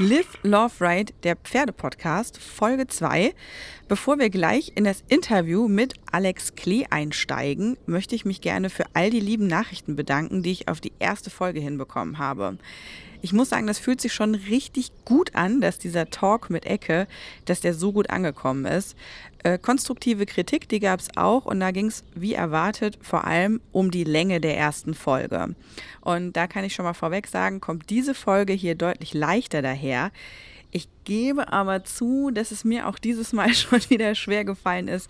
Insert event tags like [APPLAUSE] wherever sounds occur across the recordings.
Live, Love, Ride, der Pferdepodcast, Folge 2. Bevor wir gleich in das Interview mit Alex Klee einsteigen, möchte ich mich gerne für all die lieben Nachrichten bedanken, die ich auf die erste Folge hinbekommen habe. Ich muss sagen, das fühlt sich schon richtig gut an, dass dieser Talk mit Ecke, dass der so gut angekommen ist. Äh, konstruktive Kritik, die gab es auch und da ging es, wie erwartet, vor allem um die Länge der ersten Folge. Und da kann ich schon mal vorweg sagen, kommt diese Folge hier deutlich leichter daher. Ich gebe aber zu, dass es mir auch dieses Mal [LAUGHS] schon wieder schwer gefallen ist,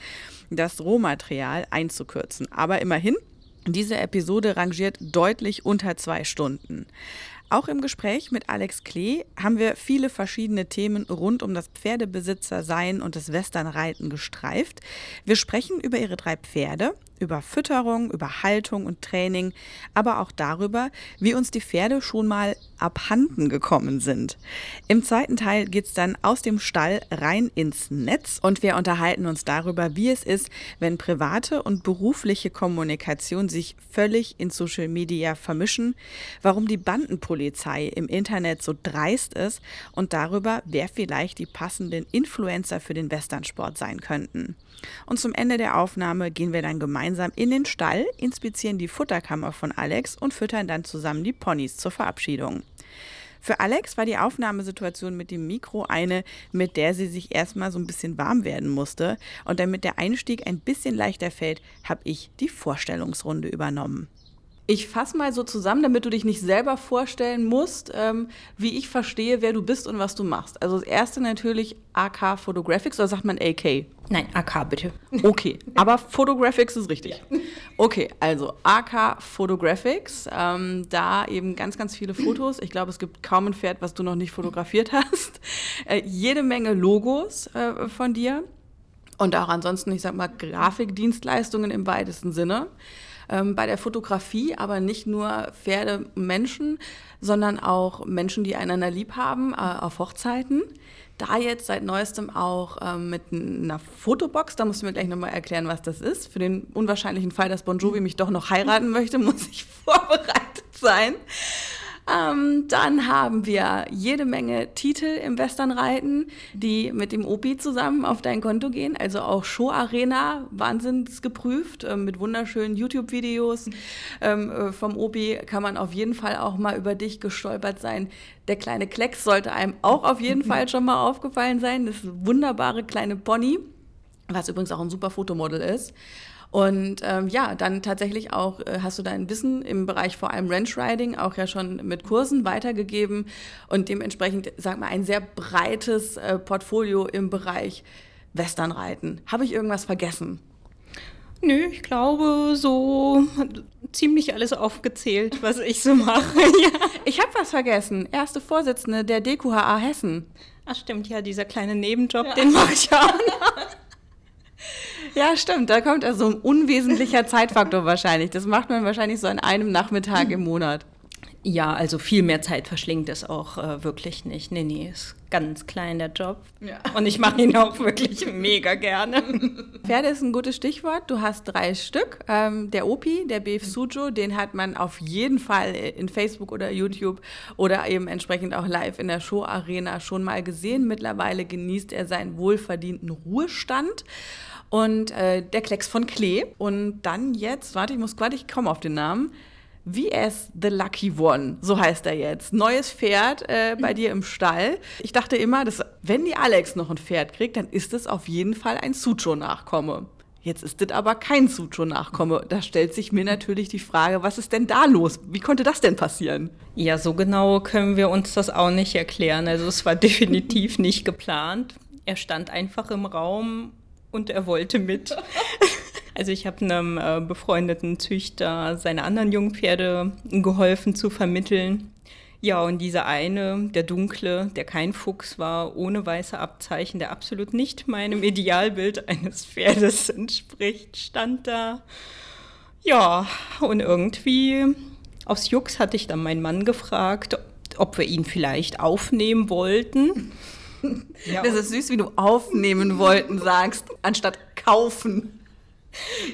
das Rohmaterial einzukürzen. Aber immerhin, diese Episode rangiert deutlich unter zwei Stunden. Auch im Gespräch mit Alex Klee haben wir viele verschiedene Themen rund um das Pferdebesitzersein und das Westernreiten gestreift. Wir sprechen über ihre drei Pferde, über Fütterung, über Haltung und Training, aber auch darüber, wie uns die Pferde schon mal abhanden gekommen sind. Im zweiten Teil geht es dann aus dem Stall rein ins Netz und wir unterhalten uns darüber, wie es ist, wenn private und berufliche Kommunikation sich völlig in Social Media vermischen, warum die Bandenpolizei im Internet so dreist ist und darüber, wer vielleicht die passenden Influencer für den Westernsport sein könnten. Und zum Ende der Aufnahme gehen wir dann gemeinsam in den Stall, inspizieren die Futterkammer von Alex und füttern dann zusammen die Ponys zur Verabschiedung. Für Alex war die Aufnahmesituation mit dem Mikro eine, mit der sie sich erstmal so ein bisschen warm werden musste. Und damit der Einstieg ein bisschen leichter fällt, habe ich die Vorstellungsrunde übernommen. Ich fasse mal so zusammen, damit du dich nicht selber vorstellen musst, ähm, wie ich verstehe, wer du bist und was du machst. Also das erste natürlich AK Photographics oder sagt man AK? Nein, AK bitte. Okay, aber Photographics ist richtig. Ja. Okay, also AK Photographics, ähm, da eben ganz, ganz viele Fotos. Ich glaube, es gibt kaum ein Pferd, was du noch nicht fotografiert hast. Äh, jede Menge Logos äh, von dir und auch ansonsten, ich sag mal, Grafikdienstleistungen im weitesten Sinne ähm, bei der Fotografie, aber nicht nur Pferde, Menschen, sondern auch Menschen, die einander lieb haben, äh, auf Hochzeiten. Da jetzt seit neuestem auch ähm, mit einer Fotobox, da musst du mir gleich nochmal erklären, was das ist. Für den unwahrscheinlichen Fall, dass Bon Jovi mich doch noch heiraten möchte, [LAUGHS] muss ich vorbereitet sein. Ähm, dann haben wir jede Menge Titel im Westernreiten, die mit dem Opi zusammen auf dein Konto gehen. Also auch Show Arena, wahnsinns geprüft, äh, mit wunderschönen YouTube-Videos. Ähm, äh, vom Opi kann man auf jeden Fall auch mal über dich gestolpert sein. Der kleine Klecks sollte einem auch auf jeden Fall [LAUGHS] schon mal aufgefallen sein. Das wunderbare kleine Pony, was übrigens auch ein super Fotomodel ist. Und ähm, ja, dann tatsächlich auch äh, hast du dein Wissen im Bereich vor allem Ranch Riding auch ja schon mit Kursen weitergegeben und dementsprechend, sag mal, ein sehr breites äh, Portfolio im Bereich Westernreiten. Habe ich irgendwas vergessen? Nö, ich glaube, so ziemlich alles aufgezählt, was ich so mache. [LAUGHS] ja. Ich habe was vergessen. Erste Vorsitzende der DQHA Hessen. Ach stimmt, ja, dieser kleine Nebenjob, ja. den mache ich auch noch. [LAUGHS] Ja, stimmt. Da kommt also ein unwesentlicher [LAUGHS] Zeitfaktor wahrscheinlich. Das macht man wahrscheinlich so an einem Nachmittag im Monat. Ja, also viel mehr Zeit verschlingt es auch äh, wirklich nicht. Nee, nee, ist ganz klein der Job. Ja. Und ich mache ihn auch wirklich mega gerne. [LAUGHS] Pferde ist ein gutes Stichwort. Du hast drei Stück. Ähm, der Opi, der Beef Sujo, den hat man auf jeden Fall in Facebook oder YouTube oder eben entsprechend auch live in der Show Arena schon mal gesehen. Mittlerweile genießt er seinen wohlverdienten Ruhestand und äh, der Klecks von Klee. Und dann jetzt, warte, ich muss gerade, ich komme auf den Namen. VS The Lucky One, so heißt er jetzt. Neues Pferd äh, bei dir im Stall. Ich dachte immer, dass, wenn die Alex noch ein Pferd kriegt, dann ist es auf jeden Fall ein Sucho-Nachkomme. Jetzt ist das aber kein Sucho-Nachkomme. Da stellt sich mir natürlich die Frage, was ist denn da los? Wie konnte das denn passieren? Ja, so genau können wir uns das auch nicht erklären. Also es war definitiv nicht geplant. Er stand einfach im Raum und er wollte mit. [LAUGHS] Also ich habe einem äh, befreundeten Züchter seine anderen Jungpferde geholfen zu vermitteln. Ja, und dieser eine, der dunkle, der kein Fuchs war, ohne weiße Abzeichen, der absolut nicht meinem Idealbild eines Pferdes entspricht, stand da. Ja, und irgendwie aus Jux hatte ich dann meinen Mann gefragt, ob wir ihn vielleicht aufnehmen wollten. Ja, das ist süß, wie du aufnehmen wollten sagst, anstatt kaufen.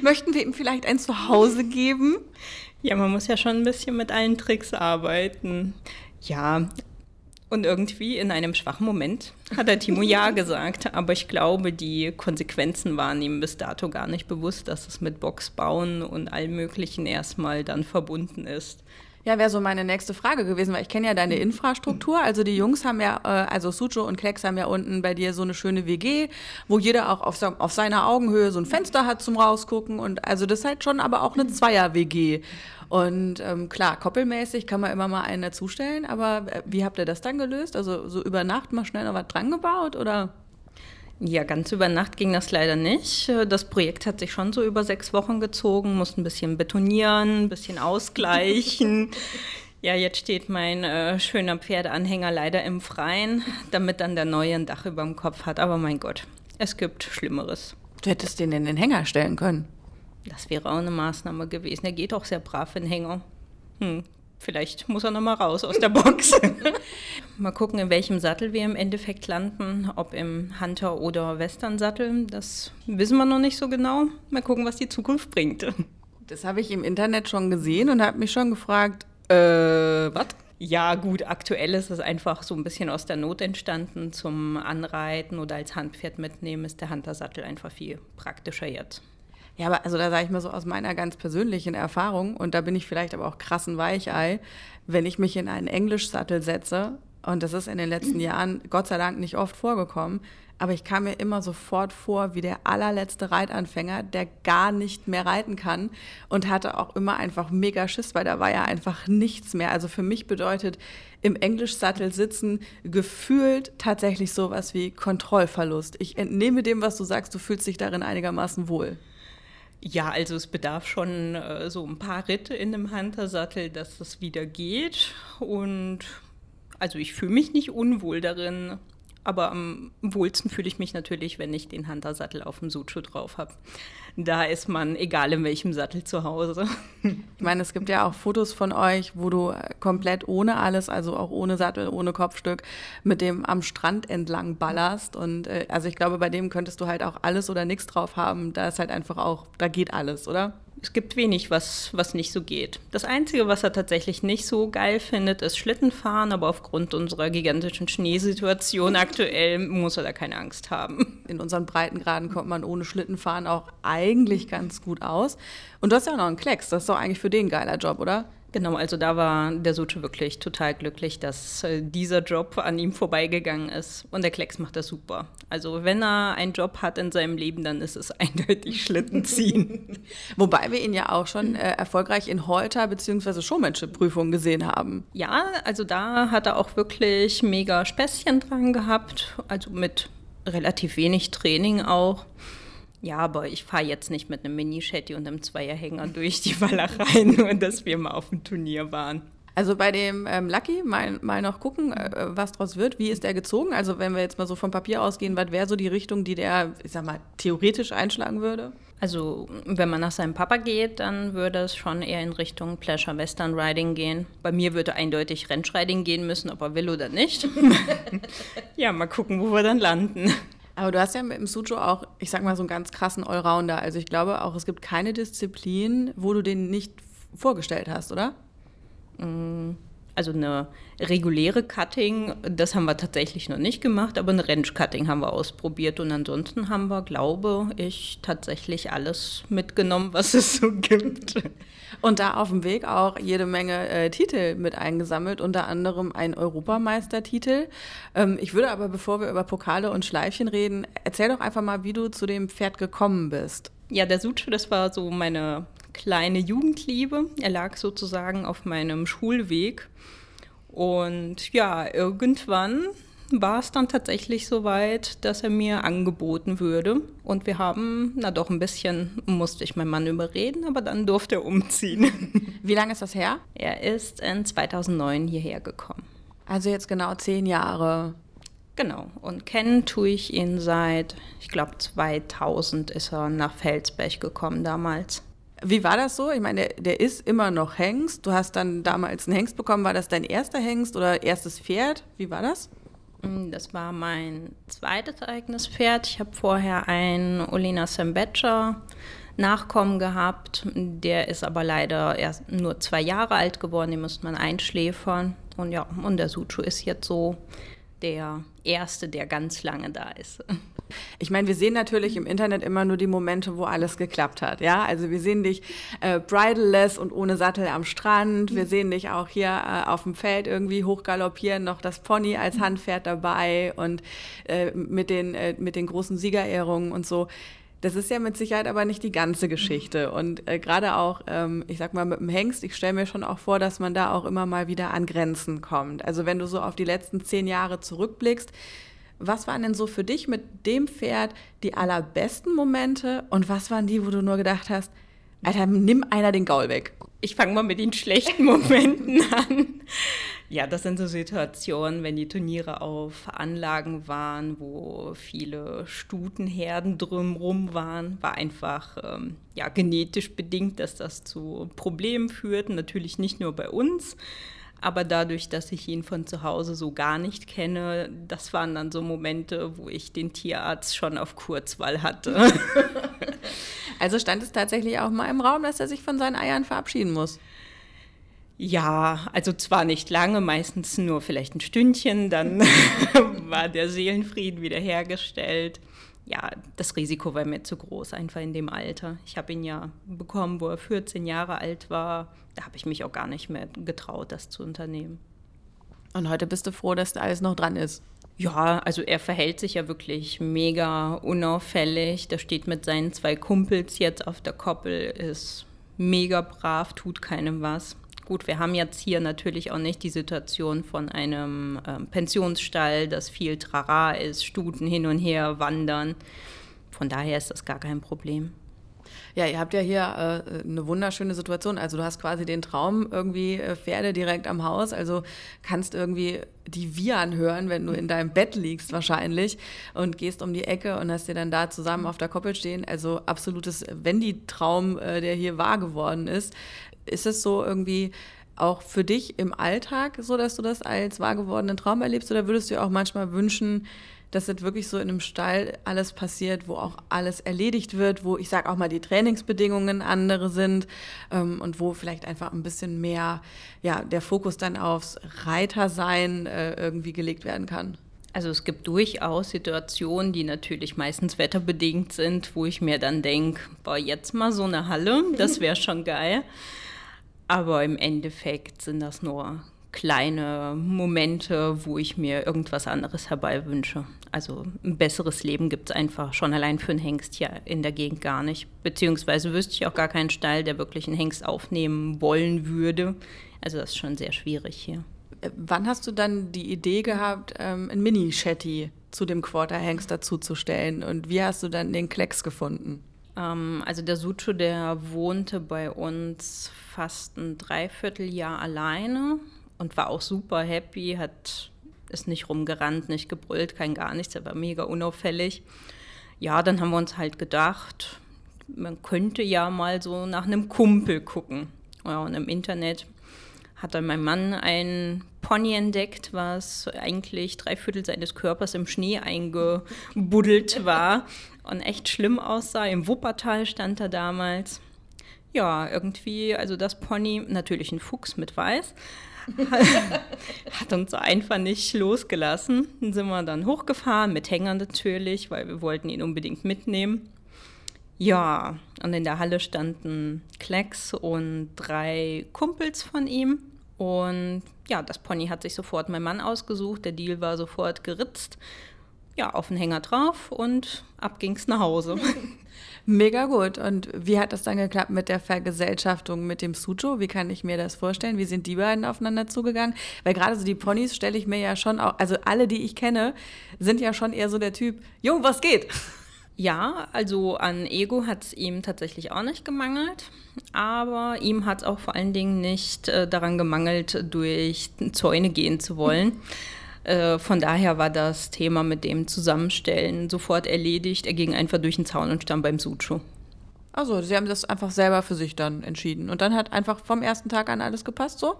Möchten wir ihm vielleicht ein Zuhause geben? Ja, man muss ja schon ein bisschen mit allen Tricks arbeiten. Ja, Und irgendwie in einem schwachen Moment hat der Timo ja [LAUGHS] gesagt. Aber ich glaube, die Konsequenzen waren ihm bis dato gar nicht bewusst, dass es mit Box bauen und allem Möglichen erstmal dann verbunden ist. Ja, wäre so meine nächste Frage gewesen, weil ich kenne ja deine Infrastruktur. Also die Jungs haben ja, äh, also Sucho und Klecks haben ja unten bei dir so eine schöne WG, wo jeder auch auf, auf seiner Augenhöhe so ein Fenster hat zum Rausgucken. Und also das ist halt schon aber auch eine Zweier-WG. Und ähm, klar, koppelmäßig kann man immer mal einen dazustellen, aber äh, wie habt ihr das dann gelöst? Also so über Nacht mal schnell noch was dran gebaut oder? Ja, ganz über Nacht ging das leider nicht. Das Projekt hat sich schon so über sechs Wochen gezogen, musste ein bisschen betonieren, ein bisschen ausgleichen. [LAUGHS] ja, jetzt steht mein äh, schöner Pferdeanhänger leider im Freien, damit dann der neue ein Dach über dem Kopf hat. Aber mein Gott, es gibt Schlimmeres. Du hättest den in den Hänger stellen können. Das wäre auch eine Maßnahme gewesen. Er geht auch sehr brav in Hänger. Hm, vielleicht muss er noch mal raus aus der Box. [LAUGHS] mal gucken, in welchem Sattel wir im Endeffekt landen. Ob im Hunter- oder Western-Sattel. Das wissen wir noch nicht so genau. Mal gucken, was die Zukunft bringt. Das habe ich im Internet schon gesehen und habe mich schon gefragt, äh, was? Ja, gut, aktuell ist es einfach so ein bisschen aus der Not entstanden. Zum Anreiten oder als Handpferd mitnehmen ist der Hunter-Sattel einfach viel praktischer jetzt. Ja, aber also da sage ich mal so aus meiner ganz persönlichen Erfahrung, und da bin ich vielleicht aber auch krassen Weichei, wenn ich mich in einen Englischsattel setze, und das ist in den letzten Jahren Gott sei Dank nicht oft vorgekommen, aber ich kam mir immer sofort vor wie der allerletzte Reitanfänger, der gar nicht mehr reiten kann und hatte auch immer einfach mega Schiss, weil da war ja einfach nichts mehr. Also für mich bedeutet im Englischsattel sitzen gefühlt tatsächlich sowas wie Kontrollverlust. Ich entnehme dem, was du sagst, du fühlst dich darin einigermaßen wohl. Ja, also es bedarf schon äh, so ein paar Ritte in einem Hunter-Sattel, dass das wieder geht. Und also ich fühle mich nicht unwohl darin. Aber am wohlsten fühle ich mich natürlich, wenn ich den Hunter-Sattel auf dem Suchu drauf habe. Da ist man, egal in welchem Sattel zu Hause. Ich meine, es gibt ja auch Fotos von euch, wo du komplett ohne alles, also auch ohne Sattel, ohne Kopfstück, mit dem am Strand entlang ballerst. Und äh, also ich glaube, bei dem könntest du halt auch alles oder nichts drauf haben. Da ist halt einfach auch, da geht alles, oder? Es gibt wenig, was, was nicht so geht. Das Einzige, was er tatsächlich nicht so geil findet, ist Schlittenfahren, aber aufgrund unserer gigantischen Schneesituation [LAUGHS] aktuell muss er da keine Angst haben. In unseren Breitengraden kommt man ohne Schlittenfahren auch eigentlich ganz gut aus. Und du hast ja auch noch einen Klecks, das ist doch eigentlich für den ein geiler Job, oder? Genau, also da war der Suche wirklich total glücklich, dass äh, dieser Job an ihm vorbeigegangen ist. Und der Klecks macht das super. Also wenn er einen Job hat in seinem Leben, dann ist es [LAUGHS] eindeutig Schlitten ziehen. [LAUGHS] Wobei wir ihn ja auch schon äh, erfolgreich in Holter- bzw. Showmanship-Prüfungen gesehen haben. Ja, also da hat er auch wirklich mega Späßchen dran gehabt. Also mit relativ wenig Training auch. Ja, aber ich fahre jetzt nicht mit einem Mini-Shetty und einem Zweierhänger durch die Walachei, [LAUGHS] nur dass wir mal auf dem Turnier waren. Also bei dem ähm, Lucky mal, mal noch gucken, äh, was draus wird. Wie ist der gezogen? Also wenn wir jetzt mal so vom Papier ausgehen, was wäre so die Richtung, die der, ich sag mal, theoretisch einschlagen würde? Also wenn man nach seinem Papa geht, dann würde es schon eher in Richtung Pleasure Western Riding gehen. Bei mir würde eindeutig Rennschriding gehen müssen, ob er will oder nicht. [LAUGHS] ja, mal gucken, wo wir dann landen. Aber du hast ja mit dem Sujo auch, ich sag mal, so einen ganz krassen Allrounder. Also ich glaube auch, es gibt keine Disziplin, wo du den nicht vorgestellt hast, oder? Mm, also eine reguläre Cutting, das haben wir tatsächlich noch nicht gemacht, aber eine Ranch-Cutting haben wir ausprobiert und ansonsten haben wir, glaube ich, tatsächlich alles mitgenommen, was es so gibt. Und da auf dem Weg auch jede Menge äh, Titel mit eingesammelt, unter anderem ein Europameistertitel. Ähm, ich würde aber, bevor wir über Pokale und Schleifchen reden, erzähl doch einfach mal, wie du zu dem Pferd gekommen bist. Ja, der Sucho, das war so meine kleine Jugendliebe. Er lag sozusagen auf meinem Schulweg. Und ja, irgendwann war es dann tatsächlich so weit, dass er mir angeboten würde. Und wir haben, na doch, ein bisschen musste ich meinen Mann überreden, aber dann durfte er umziehen. [LAUGHS] Wie lange ist das her? Er ist in 2009 hierher gekommen. Also jetzt genau zehn Jahre. Genau. Und kennen tue ich ihn seit, ich glaube, 2000 ist er nach Felsberg gekommen damals. Wie war das so? Ich meine, der, der, ist immer noch Hengst. Du hast dann damals einen Hengst bekommen. War das dein erster Hengst oder erstes Pferd? Wie war das? Mm, das war mein zweites eigenes Pferd. Ich habe vorher ein Olina Sembecher Nachkommen gehabt. Der ist aber leider erst nur zwei Jahre alt geworden, den musste man einschläfern. Und ja, und der Suchu ist jetzt so der Erste, der ganz lange da ist. [LAUGHS] Ich meine, wir sehen natürlich im Internet immer nur die Momente, wo alles geklappt hat. Ja, also wir sehen dich äh, bridleless und ohne Sattel am Strand. Wir sehen dich auch hier äh, auf dem Feld irgendwie hochgaloppieren, noch das Pony als Handpferd dabei und äh, mit, den, äh, mit den großen Siegerehrungen und so. Das ist ja mit Sicherheit aber nicht die ganze Geschichte. Und äh, gerade auch, ähm, ich sag mal, mit dem Hengst, ich stelle mir schon auch vor, dass man da auch immer mal wieder an Grenzen kommt. Also wenn du so auf die letzten zehn Jahre zurückblickst, was waren denn so für dich mit dem Pferd die allerbesten Momente und was waren die, wo du nur gedacht hast, Alter, nimm einer den Gaul weg? Ich fange mal mit den schlechten Momenten [LAUGHS] an. Ja, das sind so Situationen, wenn die Turniere auf Anlagen waren, wo viele Stutenherden drumherum waren, war einfach ähm, ja, genetisch bedingt, dass das zu Problemen führt. Natürlich nicht nur bei uns, aber dadurch, dass ich ihn von zu Hause so gar nicht kenne, das waren dann so Momente, wo ich den Tierarzt schon auf Kurzwahl hatte. [LAUGHS] also stand es tatsächlich auch mal im Raum, dass er sich von seinen Eiern verabschieden muss. Ja, also zwar nicht lange, meistens nur vielleicht ein Stündchen, dann [LAUGHS] war der Seelenfrieden wiederhergestellt. Ja, das Risiko war mir zu groß, einfach in dem Alter. Ich habe ihn ja bekommen, wo er 14 Jahre alt war. Da habe ich mich auch gar nicht mehr getraut, das zu unternehmen. Und heute bist du froh, dass da alles noch dran ist? Ja, also er verhält sich ja wirklich mega unauffällig. Der steht mit seinen zwei Kumpels jetzt auf der Koppel, ist mega brav, tut keinem was. Gut, wir haben jetzt hier natürlich auch nicht die Situation von einem ähm, Pensionsstall, dass viel Trara ist, Stuten hin und her wandern. Von daher ist das gar kein Problem. Ja, ihr habt ja hier äh, eine wunderschöne Situation. Also du hast quasi den Traum irgendwie äh, Pferde direkt am Haus. Also kannst irgendwie die Viren hören, wenn du in deinem Bett liegst wahrscheinlich und gehst um die Ecke und hast dir dann da zusammen auf der Koppel stehen. Also absolutes Wendy-Traum, äh, der hier wahr geworden ist. Ist es so irgendwie auch für dich im Alltag so, dass du das als wahr gewordenen Traum erlebst oder würdest du dir auch manchmal wünschen, dass das wirklich so in einem Stall alles passiert, wo auch alles erledigt wird, wo ich sage auch mal die Trainingsbedingungen andere sind ähm, und wo vielleicht einfach ein bisschen mehr ja, der Fokus dann aufs Reitersein äh, irgendwie gelegt werden kann? Also es gibt durchaus Situationen, die natürlich meistens wetterbedingt sind, wo ich mir dann denke, boah, jetzt mal so eine Halle, das [LAUGHS] wäre schon geil. Aber im Endeffekt sind das nur kleine Momente, wo ich mir irgendwas anderes herbei wünsche. Also ein besseres Leben gibt es einfach schon allein für einen Hengst hier in der Gegend gar nicht. Beziehungsweise wüsste ich auch gar keinen Stall, der wirklich einen Hengst aufnehmen wollen würde. Also das ist schon sehr schwierig hier. Äh, wann hast du dann die Idee gehabt, ähm, ein Mini-Shetty zu dem Quarter-Hengst dazuzustellen? Und wie hast du dann den Klecks gefunden? Ähm, also der Sucho, der wohnte bei uns fast ein Dreivierteljahr alleine und war auch super happy, hat ist nicht rumgerannt, nicht gebrüllt, kein gar nichts, er war mega unauffällig. Ja, dann haben wir uns halt gedacht, man könnte ja mal so nach einem Kumpel gucken. Ja, und im Internet hat dann mein Mann ein Pony entdeckt, was eigentlich drei Viertel seines Körpers im Schnee eingebuddelt war und echt schlimm aussah. Im Wuppertal stand er damals. Ja, irgendwie, also das Pony, natürlich ein Fuchs mit Weiß, [LAUGHS] hat uns einfach nicht losgelassen. Dann sind wir dann hochgefahren, mit Hängern natürlich, weil wir wollten ihn unbedingt mitnehmen. Ja, und in der Halle standen Klecks und drei Kumpels von ihm. Und ja, das Pony hat sich sofort mein Mann ausgesucht. Der Deal war sofort geritzt. Ja, auf den Hänger drauf und ab ging's nach Hause. [LAUGHS] Mega gut. Und wie hat das dann geklappt mit der Vergesellschaftung mit dem Sujo? Wie kann ich mir das vorstellen? Wie sind die beiden aufeinander zugegangen? Weil gerade so die Ponys stelle ich mir ja schon auch, also alle, die ich kenne, sind ja schon eher so der Typ, Jung, was geht? Ja, also an Ego hat es ihm tatsächlich auch nicht gemangelt, aber ihm hat es auch vor allen Dingen nicht äh, daran gemangelt, durch Zäune gehen zu wollen. [LAUGHS] Äh, von daher war das Thema mit dem Zusammenstellen sofort erledigt. Er ging einfach durch den Zaun und stand beim Sucho. Also, Sie haben das einfach selber für sich dann entschieden. Und dann hat einfach vom ersten Tag an alles gepasst, so?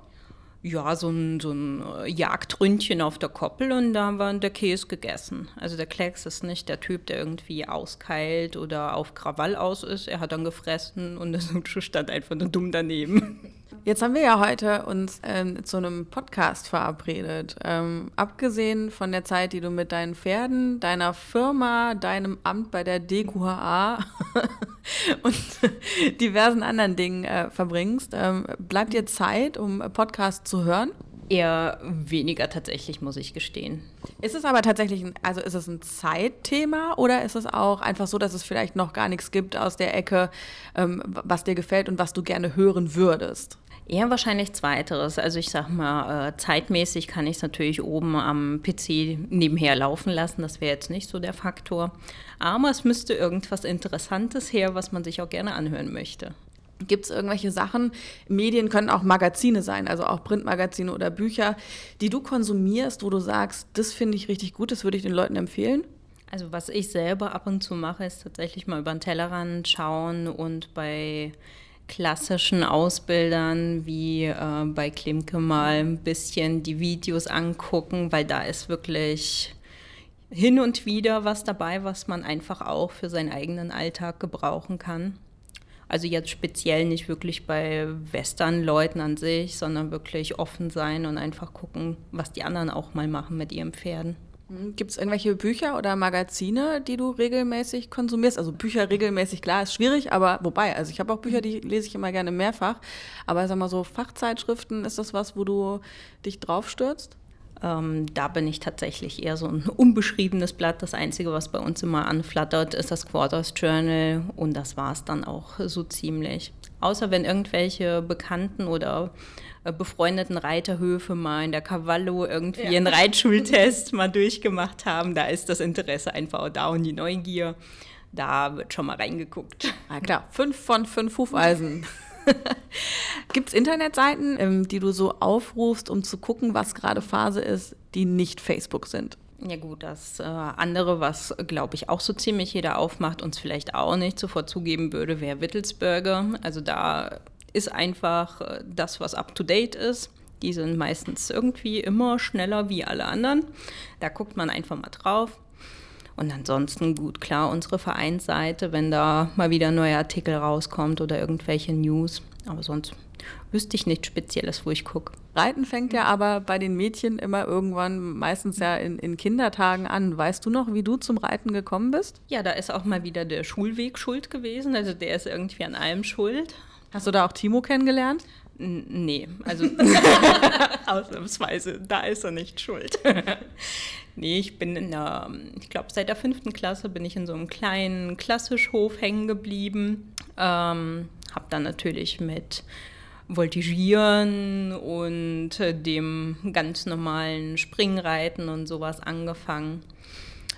Ja, so ein, so ein äh, Jagdründchen auf der Koppel und da haben wir der Käse gegessen. Also der Klecks ist nicht der Typ, der irgendwie auskeilt oder auf Krawall aus ist. Er hat dann gefressen und [LAUGHS] der Sucho stand einfach nur dumm daneben. Jetzt haben wir ja heute uns ähm, zu einem Podcast verabredet. Ähm, abgesehen von der Zeit, die du mit deinen Pferden, deiner Firma, deinem Amt bei der DQHA [LAUGHS] und [LAUGHS] diversen anderen Dingen äh, verbringst, ähm, bleibt dir Zeit, um Podcast zu hören? Eher weniger tatsächlich, muss ich gestehen. Ist es aber tatsächlich, ein, also ist es ein Zeitthema oder ist es auch einfach so, dass es vielleicht noch gar nichts gibt aus der Ecke, ähm, was dir gefällt und was du gerne hören würdest? Eher wahrscheinlich zweiteres. Also ich sag mal, äh, zeitmäßig kann ich es natürlich oben am PC nebenher laufen lassen. Das wäre jetzt nicht so der Faktor. Aber es müsste irgendwas Interessantes her, was man sich auch gerne anhören möchte. Gibt es irgendwelche Sachen, Medien können auch Magazine sein, also auch Printmagazine oder Bücher, die du konsumierst, wo du sagst, das finde ich richtig gut, das würde ich den Leuten empfehlen? Also was ich selber ab und zu mache, ist tatsächlich mal über den Tellerrand schauen und bei klassischen Ausbildern wie äh, bei Klimke mal ein bisschen die Videos angucken, weil da ist wirklich hin und wieder was dabei, was man einfach auch für seinen eigenen Alltag gebrauchen kann. Also jetzt speziell nicht wirklich bei Western-Leuten an sich, sondern wirklich offen sein und einfach gucken, was die anderen auch mal machen mit ihren Pferden. Hm, Gibt es irgendwelche Bücher oder Magazine, die du regelmäßig konsumierst? Also Bücher regelmäßig, klar, ist schwierig, aber wobei, also ich habe auch Bücher, die lese ich immer gerne mehrfach. Aber sag mal so, Fachzeitschriften, ist das was, wo du dich draufstürzt? Ähm, da bin ich tatsächlich eher so ein [LAUGHS] unbeschriebenes Blatt. Das Einzige, was bei uns immer anflattert, ist das Quarters Journal und das war es dann auch so ziemlich. Außer wenn irgendwelche Bekannten oder äh, befreundeten Reiterhöfe mal in der Cavallo irgendwie ja. einen Reitschultest [LAUGHS] mal durchgemacht haben. Da ist das Interesse einfach da und die Neugier. Da wird schon mal reingeguckt. Na klar, fünf von fünf Hufeisen. [LAUGHS] Gibt es Internetseiten, ähm, die du so aufrufst, um zu gucken, was gerade Phase ist, die nicht Facebook sind? Ja gut, das äh, andere, was glaube ich auch so ziemlich jeder aufmacht, uns vielleicht auch nicht sofort zugeben würde, wäre Wittelsberger. Also da ist einfach äh, das, was up-to-date ist. Die sind meistens irgendwie immer schneller wie alle anderen. Da guckt man einfach mal drauf. Und ansonsten gut, klar, unsere Vereinsseite, wenn da mal wieder ein neuer Artikel rauskommt oder irgendwelche News. Aber sonst wüsste ich nichts Spezielles, wo ich gucke. Reiten fängt ja aber bei den Mädchen immer irgendwann, meistens ja in, in, Kindertagen an. Weißt du noch, wie du zum Reiten gekommen bist? Ja, da ist auch mal wieder der Schulweg schuld gewesen. Also der ist irgendwie an allem schuld. Hast du da auch Timo kennengelernt? N nee, also [LAUGHS] ausnahmsweise, da ist er nicht schuld. [LAUGHS] nee, ich bin in der, ich glaube, seit der fünften Klasse bin ich in so einem kleinen Klassischhof hängen geblieben. Ähm, habe dann natürlich mit Voltigieren und dem ganz normalen Springreiten und sowas angefangen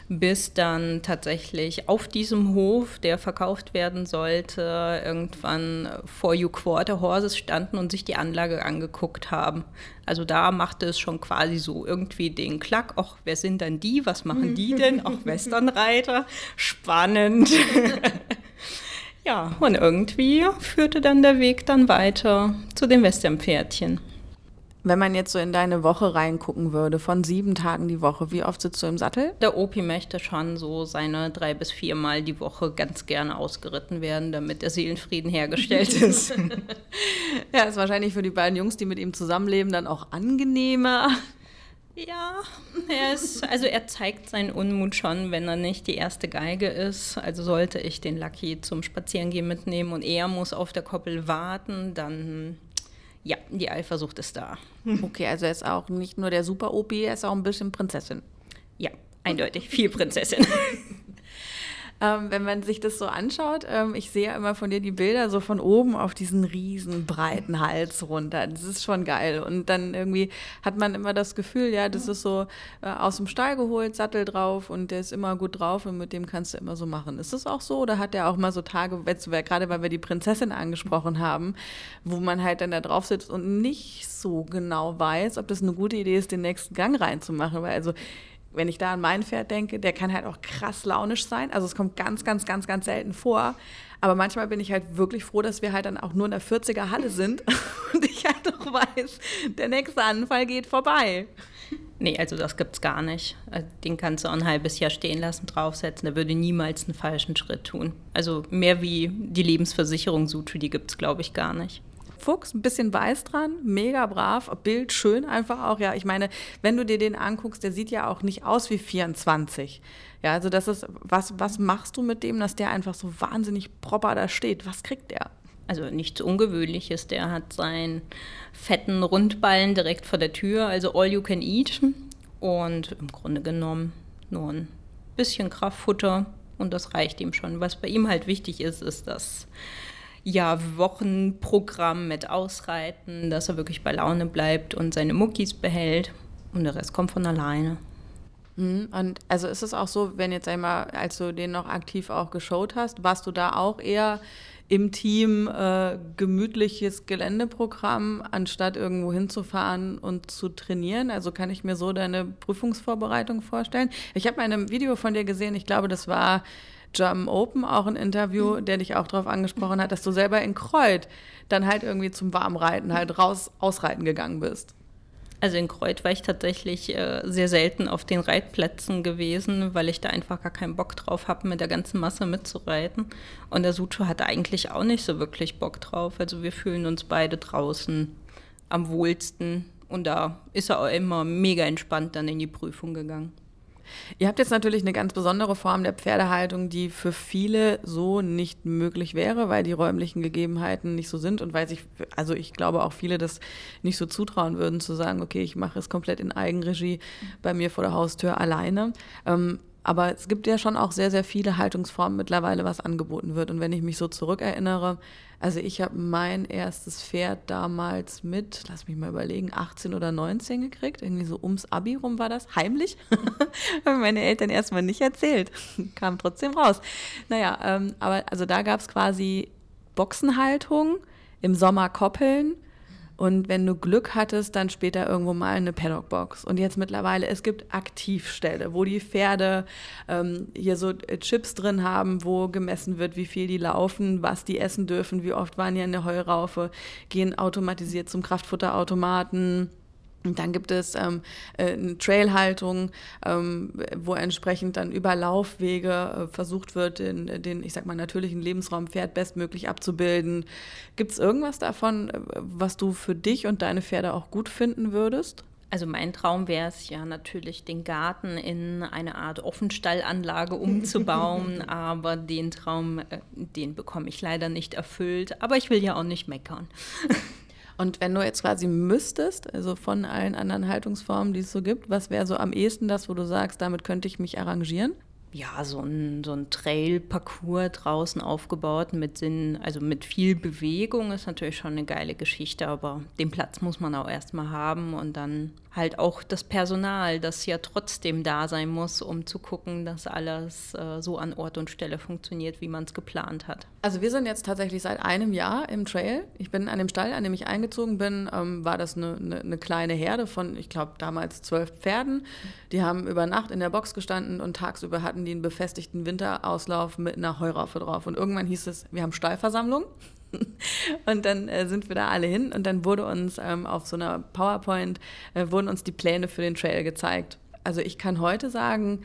bis dann tatsächlich auf diesem Hof, der verkauft werden sollte, irgendwann vor You Quarter Horses standen und sich die Anlage angeguckt haben. Also da machte es schon quasi so irgendwie den Klack, ach, wer sind dann die, was machen die denn? Auch [LAUGHS] Westernreiter, spannend. [LAUGHS] ja, und irgendwie führte dann der Weg dann weiter zu den Westernpferdchen. Wenn man jetzt so in deine Woche reingucken würde, von sieben Tagen die Woche, wie oft sitzt du im Sattel? Der Opi möchte schon so seine drei bis viermal die Woche ganz gerne ausgeritten werden, damit der Seelenfrieden hergestellt [LAUGHS] ist. ja, ist wahrscheinlich für die beiden Jungs, die mit ihm zusammenleben, dann auch angenehmer. Ja, er ist, also er zeigt seinen Unmut schon, wenn er nicht die erste Geige ist. Also sollte ich den Lucky zum Spazierengehen mitnehmen und er muss auf der Koppel warten, dann ja, die Eifersucht ist da. Okay, also er ist auch nicht nur der Super-OP, er ist auch ein bisschen Prinzessin. Ja, eindeutig, viel Prinzessin. [LAUGHS] Ähm, wenn man sich das so anschaut, ähm, ich sehe immer von dir die Bilder so von oben auf diesen riesen breiten Hals runter. Das ist schon geil. Und dann irgendwie hat man immer das Gefühl, ja, das ist so äh, aus dem Stall geholt, Sattel drauf und der ist immer gut drauf und mit dem kannst du immer so machen. Ist das auch so oder hat der auch mal so Tage, gerade weil wir die Prinzessin angesprochen haben, wo man halt dann da drauf sitzt und nicht so genau weiß, ob das eine gute Idee ist, den nächsten Gang reinzumachen? Weil also wenn ich da an mein Pferd denke, der kann halt auch krass launisch sein. Also es kommt ganz, ganz, ganz, ganz selten vor. Aber manchmal bin ich halt wirklich froh, dass wir halt dann auch nur in der 40er Halle sind [LAUGHS] und ich halt auch weiß, der nächste Anfall geht vorbei. Nee, also das gibt's gar nicht. Also den kannst du auch ein halbes Jahr stehen lassen, draufsetzen. Der würde niemals einen falschen Schritt tun. Also mehr wie die Lebensversicherung Sutu, die gibt's, glaube ich, gar nicht. Fuchs, ein bisschen weiß dran, mega brav, Bild schön einfach auch. Ja, ich meine, wenn du dir den anguckst, der sieht ja auch nicht aus wie 24. Ja, also das ist, was, was machst du mit dem, dass der einfach so wahnsinnig proper da steht? Was kriegt der? Also nichts Ungewöhnliches. Der hat seinen fetten Rundballen direkt vor der Tür, also all you can eat. Und im Grunde genommen nur ein bisschen Kraftfutter und das reicht ihm schon. Was bei ihm halt wichtig ist, ist das ja, Wochenprogramm mit Ausreiten, dass er wirklich bei Laune bleibt und seine Muckis behält. Und der Rest kommt von alleine. Mhm. Und also ist es auch so, wenn jetzt einmal, als du den noch aktiv auch geschaut hast, warst du da auch eher im Team äh, gemütliches Geländeprogramm, anstatt irgendwo hinzufahren und zu trainieren? Also kann ich mir so deine Prüfungsvorbereitung vorstellen? Ich habe mal in einem Video von dir gesehen, ich glaube, das war German Open auch ein Interview, der dich auch darauf angesprochen hat, dass du selber in Kreuth dann halt irgendwie zum Warmreiten halt raus ausreiten gegangen bist. Also in Kreuth war ich tatsächlich äh, sehr selten auf den Reitplätzen gewesen, weil ich da einfach gar keinen Bock drauf habe, mit der ganzen Masse mitzureiten. Und der Suto hatte eigentlich auch nicht so wirklich Bock drauf. Also wir fühlen uns beide draußen am wohlsten. Und da ist er auch immer mega entspannt dann in die Prüfung gegangen. Ihr habt jetzt natürlich eine ganz besondere Form der Pferdehaltung, die für viele so nicht möglich wäre, weil die räumlichen Gegebenheiten nicht so sind und weil sich, also ich glaube auch viele das nicht so zutrauen würden, zu sagen, okay, ich mache es komplett in Eigenregie bei mir vor der Haustür alleine. Ähm, aber es gibt ja schon auch sehr, sehr viele Haltungsformen mittlerweile, was angeboten wird. Und wenn ich mich so zurückerinnere, also ich habe mein erstes Pferd damals mit, lass mich mal überlegen, 18 oder 19 gekriegt. Irgendwie so ums Abi rum war das, heimlich. [LAUGHS] Haben meine Eltern erstmal nicht erzählt. [LAUGHS] Kam trotzdem raus. Naja, ähm, aber also da gab es quasi Boxenhaltung, im Sommer Koppeln und wenn du Glück hattest, dann später irgendwo mal eine Paddockbox. Und jetzt mittlerweile, es gibt Aktivställe, wo die Pferde ähm, hier so äh, Chips drin haben, wo gemessen wird, wie viel die laufen, was die essen dürfen, wie oft waren die in der Heuraufe, gehen automatisiert zum Kraftfutterautomaten und dann gibt es ähm, äh, eine Trailhaltung, ähm, wo entsprechend dann über Laufwege äh, versucht wird, den, den, ich sag mal, natürlichen Lebensraum Pferd bestmöglich abzubilden. Gibt es irgendwas davon, äh, was du für dich und deine Pferde auch gut finden würdest? Also mein Traum wäre es ja natürlich, den Garten in eine Art Offenstallanlage [LAUGHS] umzubauen, aber den Traum, äh, den bekomme ich leider nicht erfüllt. Aber ich will ja auch nicht meckern. [LAUGHS] Und wenn du jetzt quasi müsstest, also von allen anderen Haltungsformen, die es so gibt, was wäre so am ehesten das, wo du sagst, damit könnte ich mich arrangieren? ja, so ein, so ein Trail-Parcours draußen aufgebaut mit Sinn, also mit viel Bewegung ist natürlich schon eine geile Geschichte, aber den Platz muss man auch erstmal haben und dann halt auch das Personal, das ja trotzdem da sein muss, um zu gucken, dass alles äh, so an Ort und Stelle funktioniert, wie man es geplant hat. Also wir sind jetzt tatsächlich seit einem Jahr im Trail. Ich bin an dem Stall, an dem ich eingezogen bin, ähm, war das eine, eine, eine, kleine Herde von, ich glaube, damals zwölf Pferden. Die haben über Nacht in der Box gestanden und tagsüber hatten die einen befestigten Winterauslauf mit einer Heuraufe drauf. Und irgendwann hieß es, wir haben Stallversammlung. [LAUGHS] und dann äh, sind wir da alle hin und dann wurde uns ähm, auf so einer PowerPoint, äh, wurden uns die Pläne für den Trail gezeigt. Also ich kann heute sagen,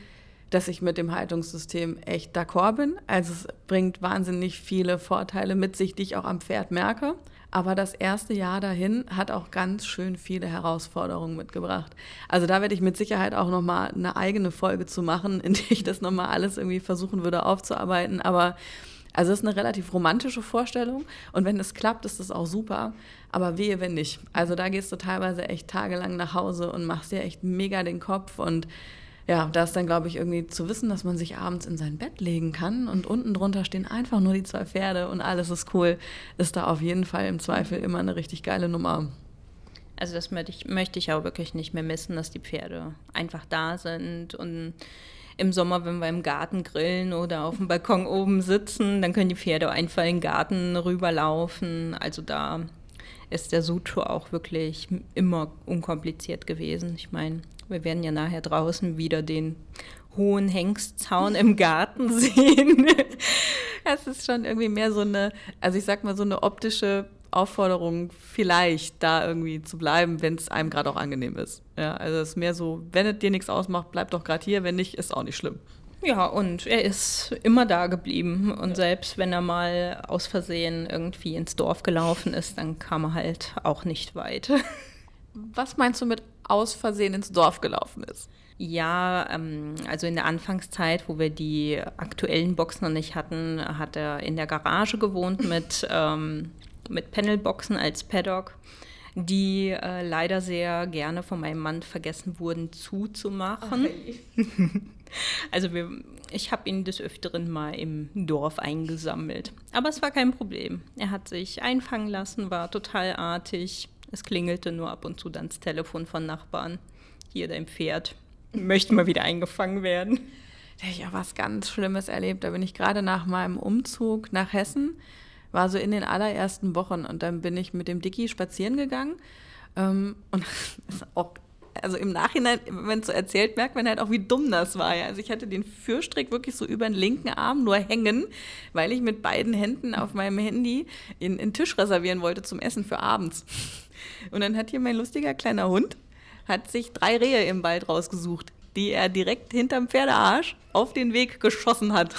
dass ich mit dem Haltungssystem echt d'accord bin. Also es bringt wahnsinnig viele Vorteile mit sich, die ich auch am Pferd merke. Aber das erste Jahr dahin hat auch ganz schön viele Herausforderungen mitgebracht. Also da werde ich mit Sicherheit auch noch mal eine eigene Folge zu machen, in der ich das noch mal alles irgendwie versuchen würde aufzuarbeiten. Aber also es ist eine relativ romantische Vorstellung und wenn es klappt, ist das auch super. Aber wehe, wenn nicht. Also da gehst du teilweise echt tagelang nach Hause und machst dir echt mega den Kopf und ja, da ist dann, glaube ich, irgendwie zu wissen, dass man sich abends in sein Bett legen kann und unten drunter stehen einfach nur die zwei Pferde und alles ist cool, ist da auf jeden Fall im Zweifel immer eine richtig geile Nummer. Also das möchte ich, möchte ich auch wirklich nicht mehr missen, dass die Pferde einfach da sind und im Sommer, wenn wir im Garten grillen oder auf dem Balkon oben sitzen, dann können die Pferde einfach in den Garten rüberlaufen. Also da ist der Sucho auch wirklich immer unkompliziert gewesen. Ich meine, wir werden ja nachher draußen wieder den hohen Hengstzaun im Garten [LAUGHS] sehen. Es ist schon irgendwie mehr so eine, also ich sag mal so eine optische Aufforderung, vielleicht da irgendwie zu bleiben, wenn es einem gerade auch angenehm ist. Ja, also es ist mehr so, wenn es dir nichts ausmacht, bleib doch gerade hier, wenn nicht, ist auch nicht schlimm. Ja, und er ist immer da geblieben. Und ja. selbst wenn er mal aus Versehen irgendwie ins Dorf gelaufen ist, dann kam er halt auch nicht weit. [LAUGHS] Was meinst du mit aus Versehen ins Dorf gelaufen ist? Ja, ähm, also in der Anfangszeit, wo wir die aktuellen Boxen noch nicht hatten, hat er in der Garage gewohnt mit, [LAUGHS] ähm, mit Panelboxen als Paddock, die äh, leider sehr gerne von meinem Mann vergessen wurden zuzumachen. Okay. [LAUGHS] Also wir, ich habe ihn des Öfteren mal im Dorf eingesammelt. Aber es war kein Problem. Er hat sich einfangen lassen, war total artig. Es klingelte nur ab und zu dann das Telefon von Nachbarn. Hier dein Pferd. Möchte mal wieder eingefangen werden. Da habe ich auch was ganz Schlimmes erlebt. Da bin ich gerade nach meinem Umzug nach Hessen, war so in den allerersten Wochen und dann bin ich mit dem Dicky spazieren gegangen. Ähm, und [LAUGHS] auch also im Nachhinein, wenn es so erzählt, merkt man halt auch, wie dumm das war. Ja. Also ich hatte den Fürstrick wirklich so über den linken Arm nur hängen, weil ich mit beiden Händen auf meinem Handy in, in Tisch reservieren wollte zum Essen für abends. Und dann hat hier mein lustiger kleiner Hund, hat sich drei Rehe im Wald rausgesucht, die er direkt hinterm Pferdearsch auf den Weg geschossen hat.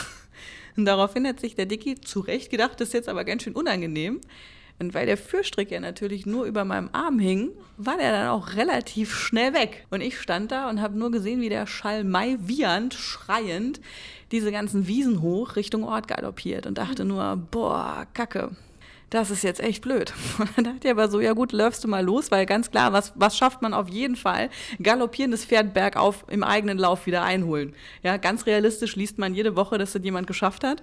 Und daraufhin hat sich der Dicky zu Recht gedacht, das ist jetzt aber ganz schön unangenehm. Und weil der Fürstrick ja natürlich nur über meinem Arm hing, war der dann auch relativ schnell weg. Und ich stand da und habe nur gesehen, wie der Schall Mai wiehernd, schreiend diese ganzen Wiesen hoch Richtung Ort galoppiert und dachte nur, boah, Kacke. Das ist jetzt echt blöd. [LAUGHS] Und dann dachte ich aber so, ja gut, läufst du mal los, weil ganz klar, was, was schafft man auf jeden Fall? Galoppierendes Pferd bergauf im eigenen Lauf wieder einholen. Ja, ganz realistisch liest man jede Woche, dass das jemand geschafft hat.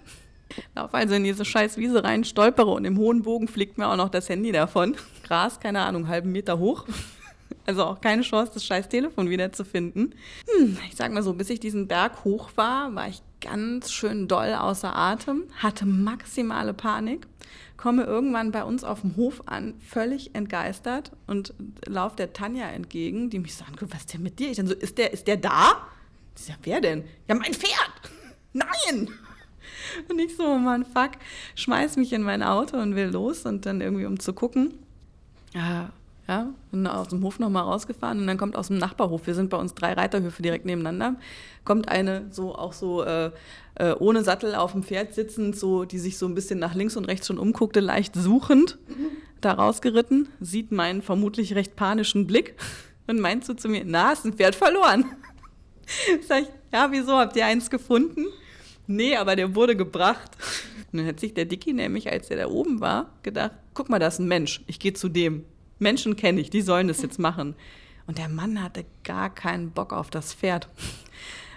Lauf also in diese scheiß Wiese rein, stolpere und im hohen Bogen fliegt mir auch noch das Handy davon. [LAUGHS] Gras, keine Ahnung, halben Meter hoch. [LAUGHS] Also auch keine Chance, das scheiß Telefon wiederzufinden. Hm, ich sag mal so, bis ich diesen Berg hoch war, war ich ganz schön doll außer Atem, hatte maximale Panik, komme irgendwann bei uns auf dem Hof an, völlig entgeistert und laufe der Tanja entgegen, die mich so anguckt, was ist denn mit dir? Ich dann so, ist der, ist der da? Ich sag, wer denn? Ja, mein Pferd! Nein! Und ich so, oh Mann, fuck, schmeiß mich in mein Auto und will los und dann irgendwie um zu gucken. Ja, ja, und aus dem Hof nochmal rausgefahren und dann kommt aus dem Nachbarhof, wir sind bei uns drei Reiterhöfe direkt nebeneinander, kommt eine so auch so äh, äh, ohne Sattel auf dem Pferd sitzend, so, die sich so ein bisschen nach links und rechts schon umguckte, leicht suchend, da rausgeritten, sieht meinen vermutlich recht panischen Blick und meint so zu mir, na, hast ein Pferd verloren. [LAUGHS] Sag ich, ja, wieso, habt ihr eins gefunden? Nee, aber der wurde gebracht. Und dann hat sich der Dicky nämlich, als er da oben war, gedacht, guck mal, da ist ein Mensch, ich gehe zu dem. Menschen kenne ich, die sollen das jetzt machen. Und der Mann hatte gar keinen Bock auf das Pferd.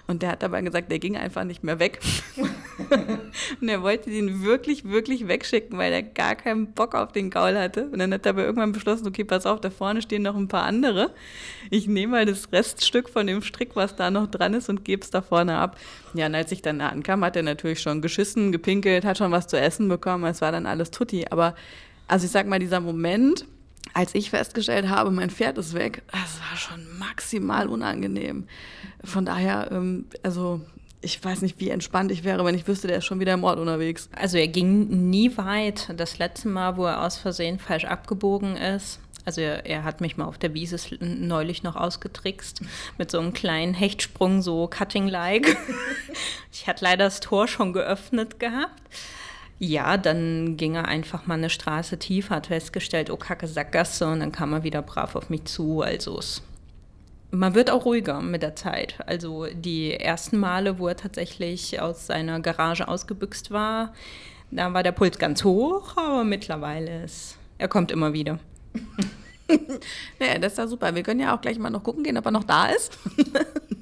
Und der hat aber gesagt, der ging einfach nicht mehr weg. [LAUGHS] und er wollte den wirklich, wirklich wegschicken, weil er gar keinen Bock auf den Gaul hatte. Und dann hat er aber irgendwann beschlossen, okay, pass auf, da vorne stehen noch ein paar andere. Ich nehme mal das Reststück von dem Strick, was da noch dran ist, und gebe es da vorne ab. Ja, und als ich dann da ankam, hat er natürlich schon geschissen, gepinkelt, hat schon was zu essen bekommen. Es war dann alles tutti. Aber, also ich sag mal, dieser Moment, als ich festgestellt habe, mein Pferd ist weg, das war schon maximal unangenehm. Von daher, ähm, also ich weiß nicht, wie entspannt ich wäre, wenn ich wüsste, der ist schon wieder im Ort unterwegs. Also er ging nie weit. Das letzte Mal, wo er aus Versehen falsch abgebogen ist, also er, er, hat mich mal auf der Wiese neulich noch ausgetrickst mit so einem kleinen Hechtsprung, so Cutting-like. [LAUGHS] ich hatte leider das Tor schon geöffnet gehabt. Ja, dann ging er einfach mal eine Straße tiefer, hat festgestellt, oh Kacke, Sackgasse und dann kam er wieder brav auf mich zu. Also es, man wird auch ruhiger mit der Zeit. Also die ersten Male, wo er tatsächlich aus seiner Garage ausgebüxt war, da war der Puls ganz hoch, aber mittlerweile ist, er kommt immer wieder. [LAUGHS] naja, das ist ja super. Wir können ja auch gleich mal noch gucken gehen, ob er noch da ist. [LAUGHS]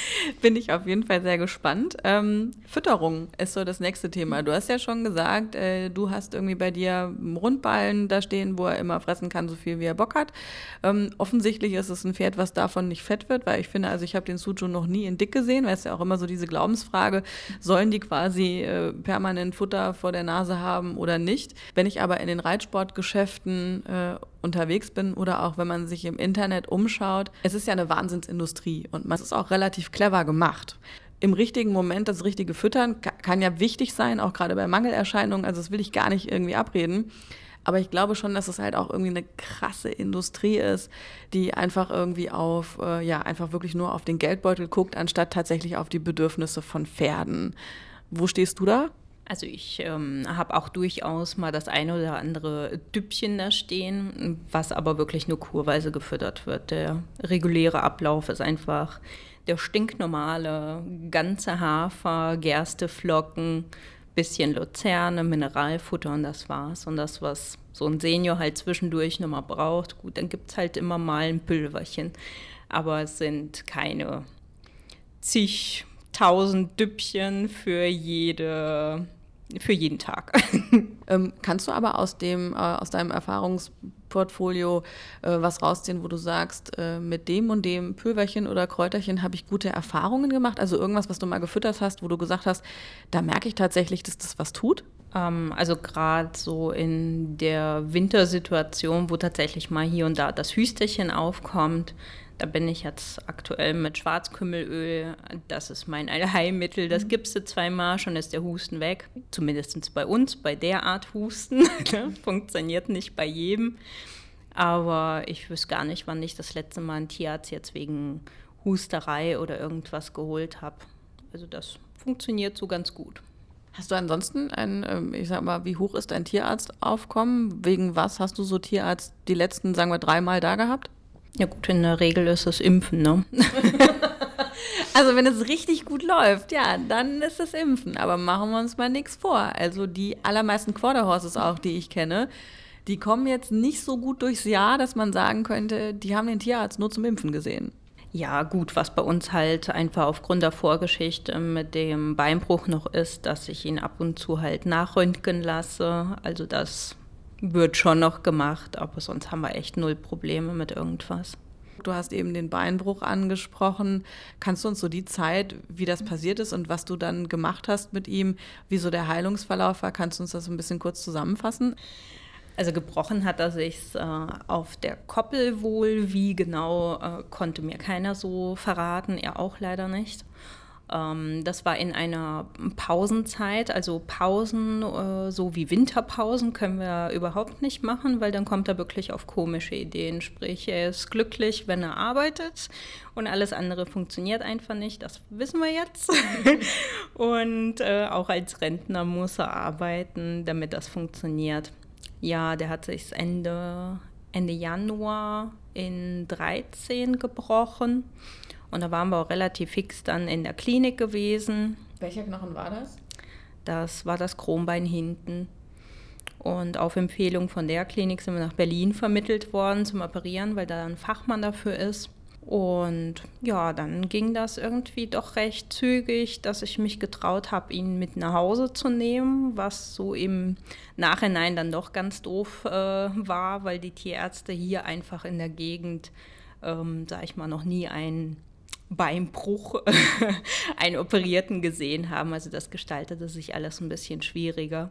[LAUGHS] bin ich auf jeden Fall sehr gespannt. Ähm, Fütterung ist so das nächste Thema. Du hast ja schon gesagt, äh, du hast irgendwie bei dir einen Rundballen da stehen, wo er immer fressen kann, so viel wie er Bock hat. Ähm, offensichtlich ist es ein Pferd, was davon nicht fett wird, weil ich finde, also ich habe den Suju noch nie in dick gesehen, weil es ja auch immer so diese Glaubensfrage, sollen die quasi äh, permanent Futter vor der Nase haben oder nicht? Wenn ich aber in den Reitsportgeschäften äh, unterwegs bin oder auch wenn man sich im Internet umschaut, es ist ja eine Wahnsinnsindustrie und man ist auch relativ clever gemacht. Im richtigen Moment das richtige Füttern kann ja wichtig sein, auch gerade bei Mangelerscheinungen, also das will ich gar nicht irgendwie abreden. Aber ich glaube schon, dass es halt auch irgendwie eine krasse Industrie ist, die einfach irgendwie auf, äh, ja, einfach wirklich nur auf den Geldbeutel guckt, anstatt tatsächlich auf die Bedürfnisse von Pferden. Wo stehst du da? Also ich ähm, habe auch durchaus mal das eine oder andere Düppchen da stehen, was aber wirklich nur kurweise gefüttert wird. Der reguläre Ablauf ist einfach der stinknormale ganze Hafer, Gersteflocken, bisschen Luzerne, Mineralfutter und das war's. Und das, was so ein Senior halt zwischendurch nochmal braucht, gut, dann gibt es halt immer mal ein Pülverchen. Aber es sind keine zig tausend Düppchen für jede für jeden Tag. [LAUGHS] ähm, kannst du aber aus dem äh, aus deinem Erfahrungsportfolio äh, was rausziehen, wo du sagst, äh, mit dem und dem Pülverchen oder Kräuterchen habe ich gute Erfahrungen gemacht? Also irgendwas, was du mal gefüttert hast, wo du gesagt hast, da merke ich tatsächlich, dass das was tut? Ähm, also gerade so in der Wintersituation, wo tatsächlich mal hier und da das Hüsterchen aufkommt, da bin ich jetzt aktuell mit Schwarzkümmelöl. Das ist mein Allheilmittel. Das mhm. gibst du zweimal, schon ist der Husten weg. Zumindest bei uns, bei der Art Husten. [LAUGHS] Ne? Funktioniert nicht bei jedem. Aber ich wüsste gar nicht, wann ich das letzte Mal einen Tierarzt jetzt wegen Husterei oder irgendwas geholt habe. Also das funktioniert so ganz gut. Hast du ansonsten ein, ähm, ich sag mal, wie hoch ist dein Tierarztaufkommen? Wegen was hast du so Tierarzt die letzten, sagen wir, dreimal da gehabt? Ja gut, in der Regel ist es Impfen, ne? [LAUGHS] also wenn es richtig gut läuft, ja, dann ist es Impfen. Aber machen wir uns mal nichts vor. Also die allermeisten Quarterhorses auch, die ich kenne, die kommen jetzt nicht so gut durchs Jahr, dass man sagen könnte, die haben den Tierarzt nur zum Impfen gesehen. Ja, gut, was bei uns halt einfach aufgrund der Vorgeschichte mit dem Beinbruch noch ist, dass ich ihn ab und zu halt nachröntgen lasse. Also das wird schon noch gemacht, aber sonst haben wir echt null Probleme mit irgendwas. Du hast eben den Beinbruch angesprochen. Kannst du uns so die Zeit, wie das passiert ist und was du dann gemacht hast mit ihm, wie so der Heilungsverlauf war, kannst du uns das ein bisschen kurz zusammenfassen? Also gebrochen hat er sich äh, auf der Koppel wohl. Wie genau äh, konnte mir keiner so verraten, er auch leider nicht. Ähm, das war in einer Pausenzeit, also Pausen, äh, so wie Winterpausen, können wir überhaupt nicht machen, weil dann kommt er wirklich auf komische Ideen. Sprich, er ist glücklich, wenn er arbeitet und alles andere funktioniert einfach nicht. Das wissen wir jetzt. [LAUGHS] und äh, auch als Rentner muss er arbeiten, damit das funktioniert. Ja, der hat sich Ende, Ende Januar in 13 gebrochen. Und da waren wir auch relativ fix dann in der Klinik gewesen. Welcher Knochen war das? Das war das Kronbein hinten. Und auf Empfehlung von der Klinik sind wir nach Berlin vermittelt worden zum Operieren, weil da ein Fachmann dafür ist. Und ja, dann ging das irgendwie doch recht zügig, dass ich mich getraut habe, ihn mit nach Hause zu nehmen, was so im Nachhinein dann doch ganz doof äh, war, weil die Tierärzte hier einfach in der Gegend, ähm, sag ich mal, noch nie einen Beinbruch [LAUGHS] einen Operierten gesehen haben. Also das gestaltete sich alles ein bisschen schwieriger.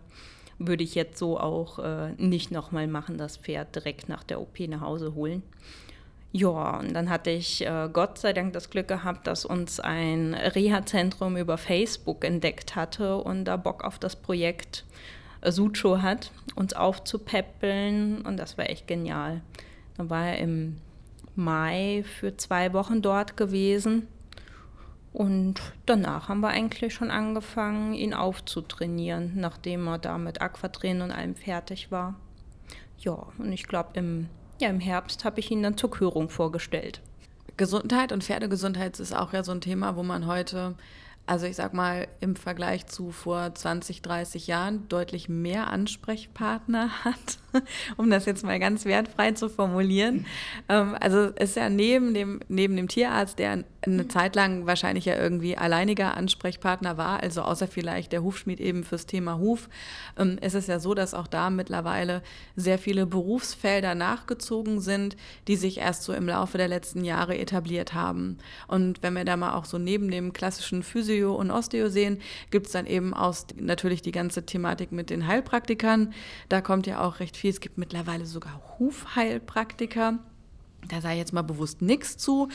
Würde ich jetzt so auch äh, nicht nochmal machen, das Pferd direkt nach der OP nach Hause holen. Ja, und dann hatte ich äh, Gott sei Dank das Glück gehabt, dass uns ein Reha-Zentrum über Facebook entdeckt hatte und da Bock auf das Projekt äh, Sucho hat, uns aufzupäppeln und das war echt genial. Dann war er im Mai für zwei Wochen dort gewesen. Und danach haben wir eigentlich schon angefangen, ihn aufzutrainieren, nachdem er da mit Aquatrainen und allem fertig war. Ja, und ich glaube, im, ja, im Herbst habe ich ihn dann zur Körung vorgestellt. Gesundheit und Pferdegesundheit ist auch ja so ein Thema, wo man heute also ich sag mal, im Vergleich zu vor 20, 30 Jahren deutlich mehr Ansprechpartner [LAUGHS] hat, um das jetzt mal ganz wertfrei zu formulieren. Ähm, also es ist ja neben dem, neben dem Tierarzt, der eine Zeit lang wahrscheinlich ja irgendwie alleiniger Ansprechpartner war, also außer vielleicht der Hufschmied eben fürs Thema Huf, ähm, ist es ja so, dass auch da mittlerweile sehr viele Berufsfelder nachgezogen sind, die sich erst so im Laufe der letzten Jahre etabliert haben. Und wenn wir da mal auch so neben dem klassischen Physio und Osteo sehen, gibt es dann eben auch natürlich die ganze Thematik mit den Heilpraktikern. Da kommt ja auch recht viel. Es gibt mittlerweile sogar Hufheilpraktiker. Da sei jetzt mal bewusst nichts zu.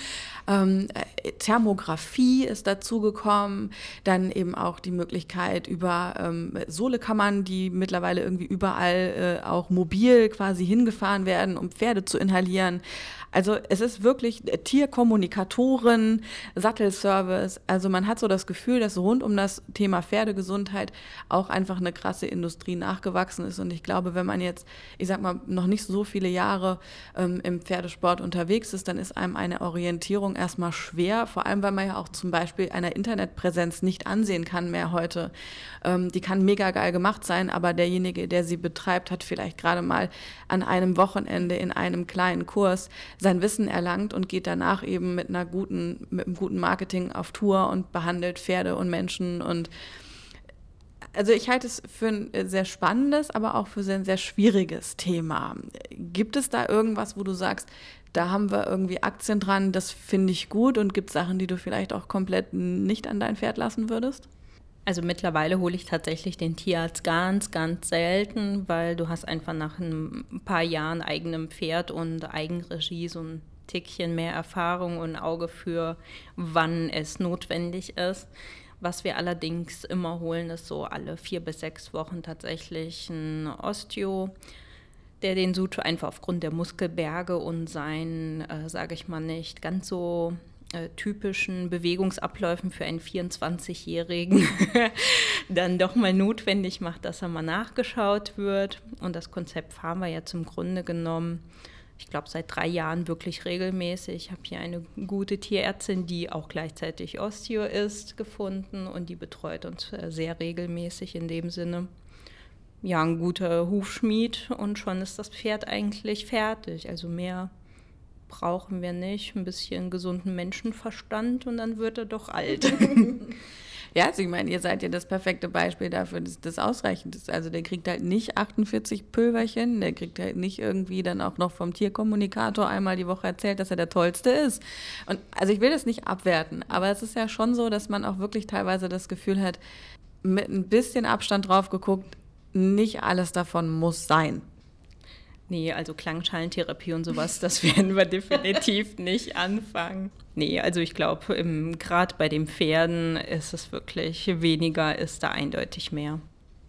Ähm, äh, Thermografie ist dazugekommen, dann eben auch die Möglichkeit über ähm, Sohlekammern, die mittlerweile irgendwie überall äh, auch mobil quasi hingefahren werden, um Pferde zu inhalieren. Also es ist wirklich Tierkommunikatoren, Sattelservice. Also man hat so das Gefühl, dass rund um das Thema Pferdegesundheit auch einfach eine krasse Industrie nachgewachsen ist. Und ich glaube, wenn man jetzt, ich sag mal, noch nicht so viele Jahre ähm, im Pferdesport unterwegs ist, dann ist einem eine Orientierung erstmal schwer. Vor allem, weil man ja auch zum Beispiel einer Internetpräsenz nicht ansehen kann mehr heute. Ähm, die kann mega geil gemacht sein, aber derjenige, der sie betreibt, hat vielleicht gerade mal an einem Wochenende in einem kleinen Kurs sein Wissen erlangt und geht danach eben mit einer guten, mit einem guten Marketing auf Tour und behandelt Pferde und Menschen und also ich halte es für ein sehr spannendes, aber auch für ein sehr schwieriges Thema. Gibt es da irgendwas, wo du sagst, da haben wir irgendwie Aktien dran, das finde ich gut und gibt es Sachen, die du vielleicht auch komplett nicht an dein Pferd lassen würdest? Also mittlerweile hole ich tatsächlich den Tierarzt ganz, ganz selten, weil du hast einfach nach ein paar Jahren eigenem Pferd und Eigenregie so ein Tickchen mehr Erfahrung und Auge für, wann es notwendig ist. Was wir allerdings immer holen, ist so alle vier bis sechs Wochen tatsächlich ein Osteo, der den Sucho einfach aufgrund der Muskelberge und seinen, äh, sage ich mal, nicht ganz so äh, typischen Bewegungsabläufen für einen 24-Jährigen [LAUGHS] dann doch mal notwendig macht, dass er mal nachgeschaut wird. Und das Konzept fahren wir ja zum Grunde genommen, ich glaube, seit drei Jahren wirklich regelmäßig. Ich habe hier eine gute Tierärztin, die auch gleichzeitig Osteo ist, gefunden und die betreut uns äh, sehr regelmäßig in dem Sinne. Ja, ein guter Hufschmied und schon ist das Pferd eigentlich fertig. Also mehr brauchen wir nicht. Ein bisschen gesunden Menschenverstand und dann wird er doch alt. [LAUGHS] ja, also ich meine, ihr seid ja das perfekte Beispiel dafür, dass das ausreichend ist. Also der kriegt halt nicht 48 Pülverchen, der kriegt halt nicht irgendwie dann auch noch vom Tierkommunikator einmal die Woche erzählt, dass er der Tollste ist. Und also ich will das nicht abwerten, aber es ist ja schon so, dass man auch wirklich teilweise das Gefühl hat, mit ein bisschen Abstand drauf geguckt, nicht alles davon muss sein. Nee, also Klangschallentherapie und sowas, [LAUGHS] das werden wir definitiv nicht anfangen. Nee, also ich glaube, gerade bei den Pferden ist es wirklich weniger, ist da eindeutig mehr.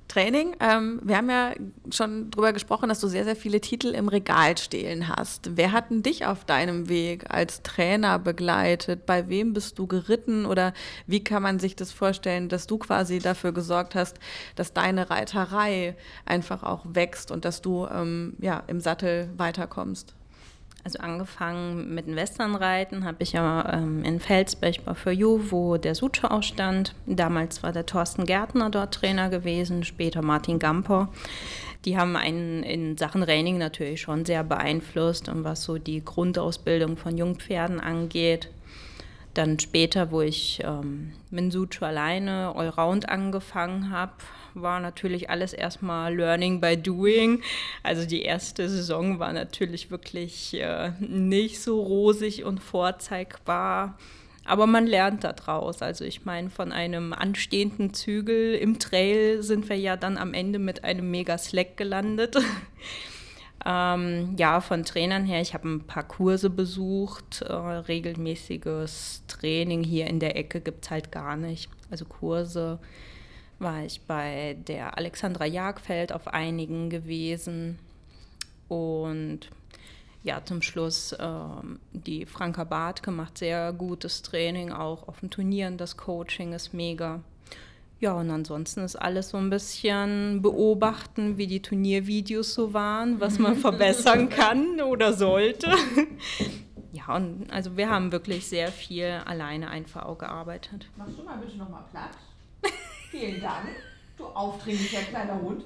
Training. Ähm, wir haben ja schon darüber gesprochen, dass du sehr, sehr viele Titel im Regal stehen hast. Wer hat denn dich auf deinem Weg als Trainer begleitet? Bei wem bist du geritten? Oder wie kann man sich das vorstellen, dass du quasi dafür gesorgt hast, dass deine Reiterei einfach auch wächst und dass du ähm, ja, im Sattel weiterkommst? Also angefangen mit dem Westernreiten habe ich ja ähm, in Felsbech bei For You, wo der Suche ausstand. Damals war der Thorsten Gärtner dort Trainer gewesen, später Martin Gamper. Die haben einen in Sachen Training natürlich schon sehr beeinflusst und was so die Grundausbildung von Jungpferden angeht. Dann später, wo ich ähm, mit Sucho alleine Allround angefangen habe, war natürlich alles erstmal Learning by Doing. Also die erste Saison war natürlich wirklich äh, nicht so rosig und vorzeigbar. Aber man lernt daraus. Also ich meine, von einem anstehenden Zügel im Trail sind wir ja dann am Ende mit einem Mega Slack gelandet. [LAUGHS] ähm, ja, von Trainern her, ich habe ein paar Kurse besucht. Äh, regelmäßiges Training hier in der Ecke gibt es halt gar nicht. Also Kurse war ich bei der Alexandra Jagfeld auf einigen gewesen und ja, zum Schluss ähm, die Franka Bartke macht sehr gutes Training, auch auf den Turnieren. Das Coaching ist mega. Ja, und ansonsten ist alles so ein bisschen beobachten, wie die Turniervideos so waren, was man [LAUGHS] verbessern kann oder sollte. [LAUGHS] Ja, und also wir haben wirklich sehr viel alleine einfach auch gearbeitet. Machst du mal bitte nochmal Platz? [LAUGHS] Vielen Dank. Du aufdringlicher kleiner Hund.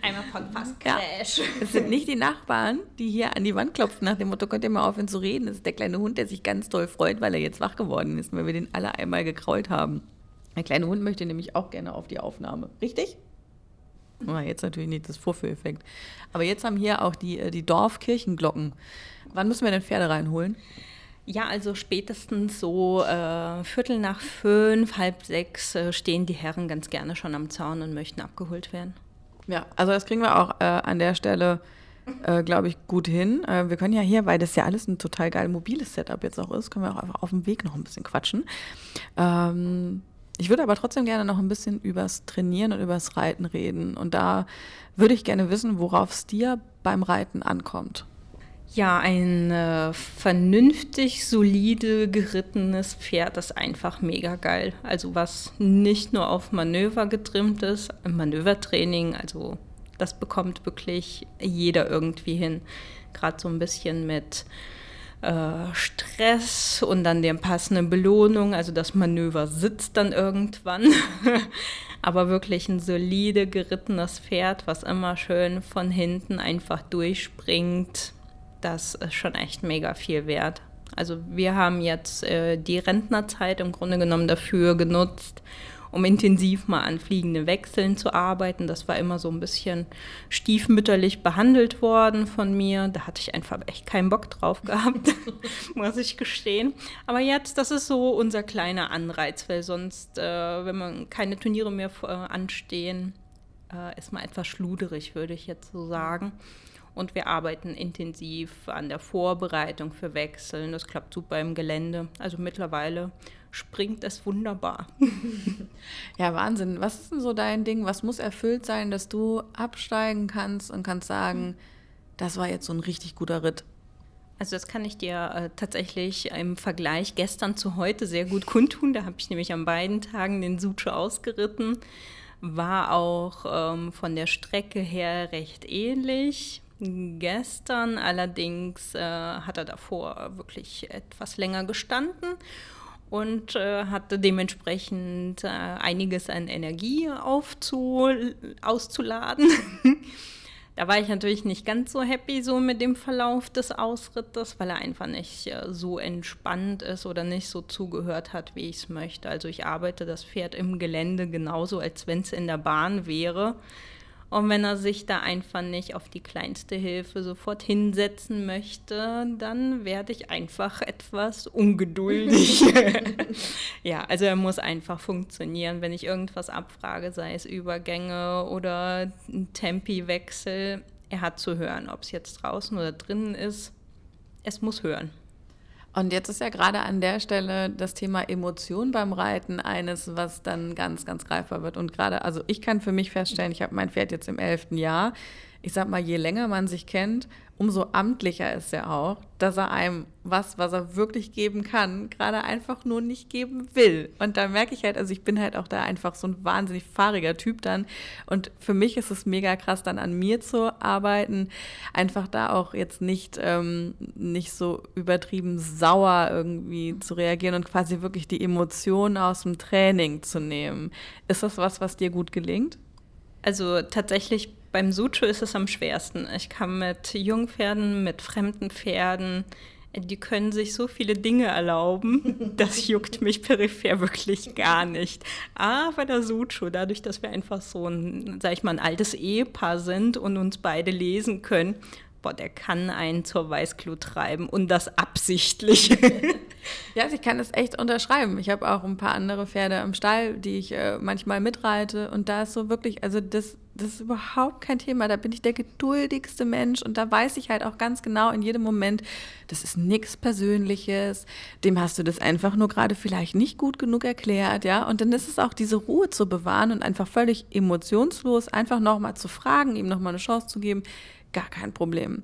Einmal Podcast Crash. Ja. Es sind nicht die Nachbarn, die hier an die Wand klopfen nach dem Motto, könnt ihr mal aufhören zu reden. Das ist der kleine Hund, der sich ganz doll freut, weil er jetzt wach geworden ist, weil wir den alle einmal gekrault haben. Der kleine Hund möchte nämlich auch gerne auf die Aufnahme. Richtig? Oh, jetzt natürlich nicht das Vorführeffekt. Aber jetzt haben hier auch die, äh, die Dorfkirchenglocken. Wann müssen wir denn Pferde reinholen? Ja, also spätestens so äh, Viertel nach fünf, halb sechs äh, stehen die Herren ganz gerne schon am Zaun und möchten abgeholt werden. Ja, also das kriegen wir auch äh, an der Stelle, äh, glaube ich, gut hin. Äh, wir können ja hier, weil das ja alles ein total geil mobiles Setup jetzt auch ist, können wir auch einfach auf dem Weg noch ein bisschen quatschen. Ähm, ich würde aber trotzdem gerne noch ein bisschen übers Trainieren und übers Reiten reden. Und da würde ich gerne wissen, worauf es dir beim Reiten ankommt. Ja, ein äh, vernünftig, solide gerittenes Pferd ist einfach mega geil. Also was nicht nur auf Manöver getrimmt ist, Manövertraining, also das bekommt wirklich jeder irgendwie hin. Gerade so ein bisschen mit Stress und dann der passenden Belohnung. Also das Manöver sitzt dann irgendwann. [LAUGHS] Aber wirklich ein solide gerittenes Pferd, was immer schön von hinten einfach durchspringt das ist schon echt mega viel wert. Also wir haben jetzt äh, die Rentnerzeit im Grunde genommen dafür genutzt, um intensiv mal an fliegende Wechseln zu arbeiten. Das war immer so ein bisschen stiefmütterlich behandelt worden von mir. Da hatte ich einfach echt keinen Bock drauf gehabt, [LAUGHS] muss ich gestehen. Aber jetzt, das ist so unser kleiner Anreiz, weil sonst, äh, wenn man keine Turniere mehr äh, anstehen, äh, ist man etwas schluderig, würde ich jetzt so sagen. Und wir arbeiten intensiv an der Vorbereitung für Wechseln. Das klappt super im Gelände. Also mittlerweile springt es wunderbar. [LAUGHS] Ja, Wahnsinn. Was ist denn so dein Ding? Was muss erfüllt sein, dass du absteigen kannst und kannst sagen, das war jetzt so ein richtig guter Ritt? Also das kann ich dir äh, tatsächlich im Vergleich gestern zu heute sehr gut kundtun. Da habe ich nämlich an beiden Tagen den Suche ausgeritten. War auch ähm, von der Strecke her recht ähnlich. Gestern allerdings äh, hat er davor wirklich etwas länger gestanden und äh, hatte dementsprechend äh, einiges an Energie aufzu auszuladen. [LAUGHS] da war ich natürlich nicht ganz so happy so mit dem Verlauf des Ausrittes, weil er einfach nicht äh, so entspannt ist oder nicht so zugehört hat, wie ich es möchte. Also ich arbeite das Pferd im Gelände genauso, als wenn es in der Bahn wäre. Und wenn er sich da einfach nicht auf die kleinste Hilfe sofort hinsetzen möchte, dann werde ich einfach etwas ungeduldig. [LAUGHS] ja, also er muss einfach funktionieren. Wenn ich irgendwas abfrage, sei es Übergänge oder ein Tempiwechsel, er hat zu hören, ob es jetzt draußen oder drinnen ist. Es muss hören. Und jetzt ist ja gerade an der Stelle das Thema Emotion beim Reiten eines, was dann ganz, ganz greifbar wird. Und gerade, also ich kann für mich feststellen, ich habe mein Pferd jetzt im elften Jahr. Ich sag mal, je länger man sich kennt, umso amtlicher ist er auch, dass er einem was, was er wirklich geben kann, gerade einfach nur nicht geben will. Und da merke ich halt, also ich bin halt auch da einfach so ein wahnsinnig fahriger Typ dann. Und für mich ist es mega krass, dann an mir zu arbeiten, einfach da auch jetzt nicht, ähm, nicht so übertrieben sauer irgendwie zu reagieren und quasi wirklich die Emotionen aus dem Training zu nehmen. Ist das was, was dir gut gelingt? Also tatsächlich beim Sucho ist es am schwersten. Ich kann mit Jungpferden, mit fremden Pferden, die können sich so viele Dinge erlauben, [LAUGHS] das juckt mich peripher wirklich gar nicht. Aber der Sucho, dadurch, dass wir einfach so ein, sag ich mal, ein altes Ehepaar sind und uns beide lesen können, boah, der kann einen zur Weißglut treiben und das absichtlich. [LAUGHS] [LAUGHS] ja, also ich kann das echt unterschreiben. Ich habe auch ein paar andere Pferde im Stall, die ich äh, manchmal mitreite und da ist so wirklich, also das, das ist überhaupt kein Thema. Da bin ich der geduldigste Mensch und da weiß ich halt auch ganz genau in jedem Moment, das ist nichts Persönliches. Dem hast du das einfach nur gerade vielleicht nicht gut genug erklärt, ja. Und dann ist es auch diese Ruhe zu bewahren und einfach völlig emotionslos einfach nochmal zu fragen, ihm nochmal eine Chance zu geben gar kein Problem.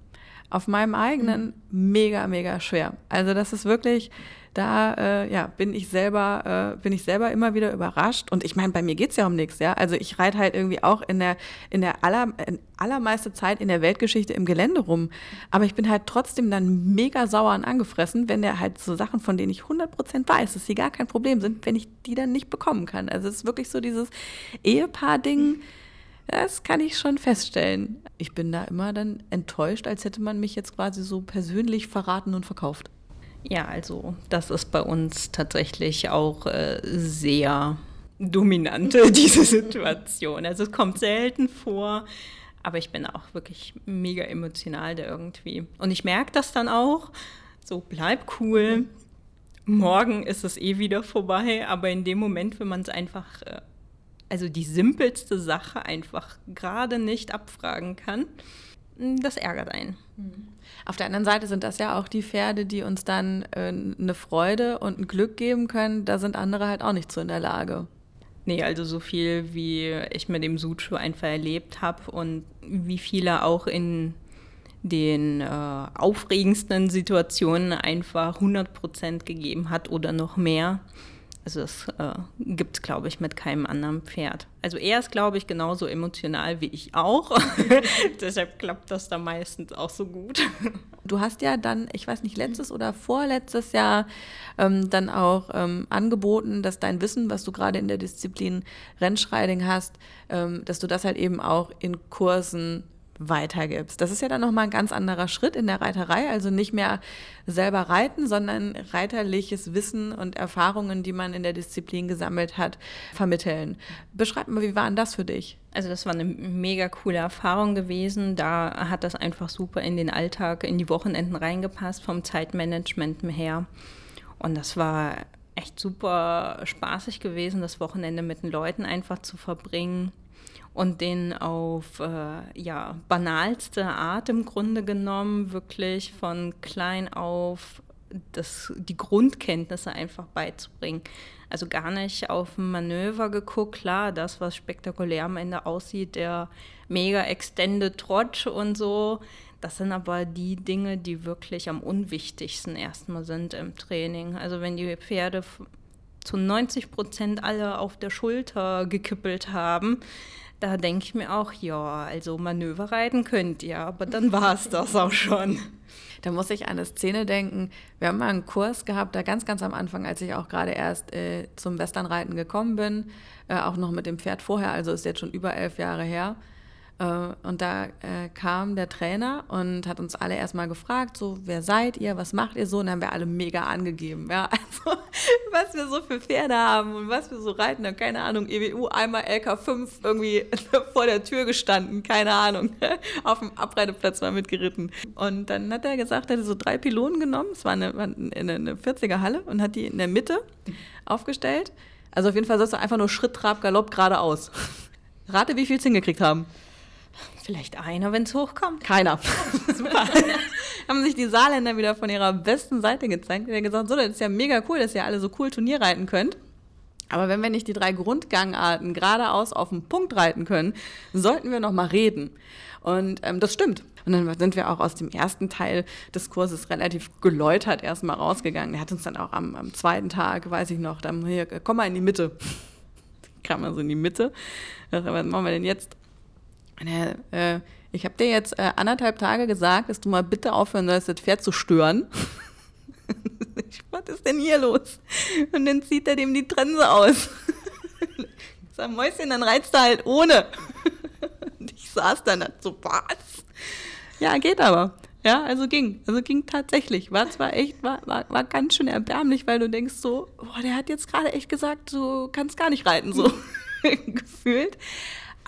Auf meinem eigenen mhm. mega, mega schwer. Also das ist wirklich, da äh, ja, bin ich selber, äh, bin ich selber immer wieder überrascht. Und ich meine, bei mir geht es ja um nichts, ja. Also ich reite halt irgendwie auch in der, in der aller, in allermeiste Zeit in der Weltgeschichte im Gelände rum. Aber ich bin halt trotzdem dann mega sauer und angefressen, wenn der halt so Sachen, von denen ich 100% weiß, dass sie gar kein Problem sind, wenn ich die dann nicht bekommen kann. Also es ist wirklich so dieses Ehepaar-Ding. Das kann ich schon feststellen. Ich bin da immer dann enttäuscht, als hätte man mich jetzt quasi so persönlich verraten und verkauft. Ja, also das ist bei uns tatsächlich auch äh, sehr dominante, [LAUGHS] diese Situation. Also es kommt selten vor, aber ich bin auch wirklich mega emotional da irgendwie. Und ich merke das dann auch, so bleib cool, morgen ist es eh wieder vorbei, aber in dem Moment, wenn man es einfach... Äh, also die simpelste Sache einfach gerade nicht abfragen kann, das ärgert einen. Auf der anderen Seite sind das ja auch die Pferde, die uns dann äh, eine Freude und ein Glück geben können. Da sind andere halt auch nicht so in der Lage. Nee, also so viel, wie ich mit dem Suchu einfach erlebt habe und wie viele auch in den äh, aufregendsten Situationen einfach 100 Prozent gegeben hat oder noch mehr. Also das äh, gibt es, glaube ich, mit keinem anderen Pferd. Also er ist, glaube ich, genauso emotional wie ich auch. [LAUGHS] [LAUGHS] Deshalb klappt das da meistens auch so gut. Du hast ja dann, ich weiß nicht, letztes oder vorletztes Jahr ähm, dann auch ähm, angeboten, dass dein Wissen, was du gerade in der Disziplin Rennschreiding hast, ähm, dass du das halt eben auch in Kursen weitergibst. Das ist ja dann nochmal ein ganz anderer Schritt in der Reiterei, also nicht mehr selber reiten, sondern reiterliches Wissen und Erfahrungen, die man in der Disziplin gesammelt hat, vermitteln. Beschreib mal, wie war denn das für dich? Also das war eine mega coole Erfahrung gewesen. Da hat das einfach super in den Alltag, in die Wochenenden reingepasst, vom Zeitmanagement her. Und das war echt super spaßig gewesen, das Wochenende mit den Leuten einfach zu verbringen und den auf äh, ja, banalste Art im Grunde genommen wirklich von klein auf das, die Grundkenntnisse einfach beizubringen. Also gar nicht auf ein Manöver geguckt, klar, das, was spektakulär am Ende aussieht, der mega extended Trotsch und so, das sind aber die Dinge, die wirklich am unwichtigsten erstmal sind im Training. Also wenn die Pferde zu 90 Prozent alle auf der Schulter gekippelt haben, da denke ich mir auch, ja, also Manöver reiten könnt ihr, aber dann war es das auch schon. Da muss ich an eine Szene denken. Wir haben mal einen Kurs gehabt, da ganz, ganz am Anfang, als ich auch gerade erst äh, zum Westernreiten gekommen bin, äh, auch noch mit dem Pferd vorher, also ist jetzt schon über elf Jahre her. Äh, und da äh, kam der Trainer und hat uns alle erstmal gefragt, so, wer seid ihr, was macht ihr so? Und dann haben wir alle mega angegeben, ja, [LAUGHS] also, was wir so für Pferde haben und was wir so reiten, dann, keine Ahnung, EWU, einmal LK5 irgendwie [LAUGHS] vor der Tür gestanden, keine Ahnung, [LAUGHS] auf dem Abreiteplatz mal mitgeritten. Und dann hat er gesagt, er hätte so drei Pylonen genommen, es war eine, eine, eine 40er Halle und hat die in der Mitte aufgestellt. Also auf jeden Fall sollst du einfach nur Schritt, Trab, Galopp geradeaus. Rate, wie viel es hingekriegt haben. Vielleicht einer, wenn es hochkommt. Keiner. [LAUGHS] Super. [LAUGHS] haben sich die Saarländer wieder von ihrer besten Seite gezeigt. Die haben gesagt, so, das ist ja mega cool, dass ihr alle so cool Turnier reiten könnt. Aber wenn wir nicht die drei Grundgangarten geradeaus auf den Punkt reiten können, sollten wir noch mal reden. Und ähm, das stimmt. Und dann sind wir auch aus dem ersten Teil des Kurses relativ geläutert erstmal rausgegangen. Der hat uns dann auch am, am zweiten Tag, weiß ich noch, dann hier, komm mal in die Mitte. [LAUGHS] Kam mal so in die Mitte. Was machen wir denn jetzt? Äh, ich habe dir jetzt äh, anderthalb Tage gesagt, dass du mal bitte aufhören sollst, das Pferd zu stören. [LAUGHS] was ist denn hier los? Und dann zieht er dem die Trense aus. [LAUGHS] sag, Mäuschen, dann reizt er halt ohne. Und [LAUGHS] ich saß dann halt so, was? Ja, geht aber. Ja, also ging. Also ging tatsächlich. War zwar echt, war, war, war ganz schön erbärmlich, weil du denkst so, boah, der hat jetzt gerade echt gesagt, du kannst gar nicht reiten, so gefühlt.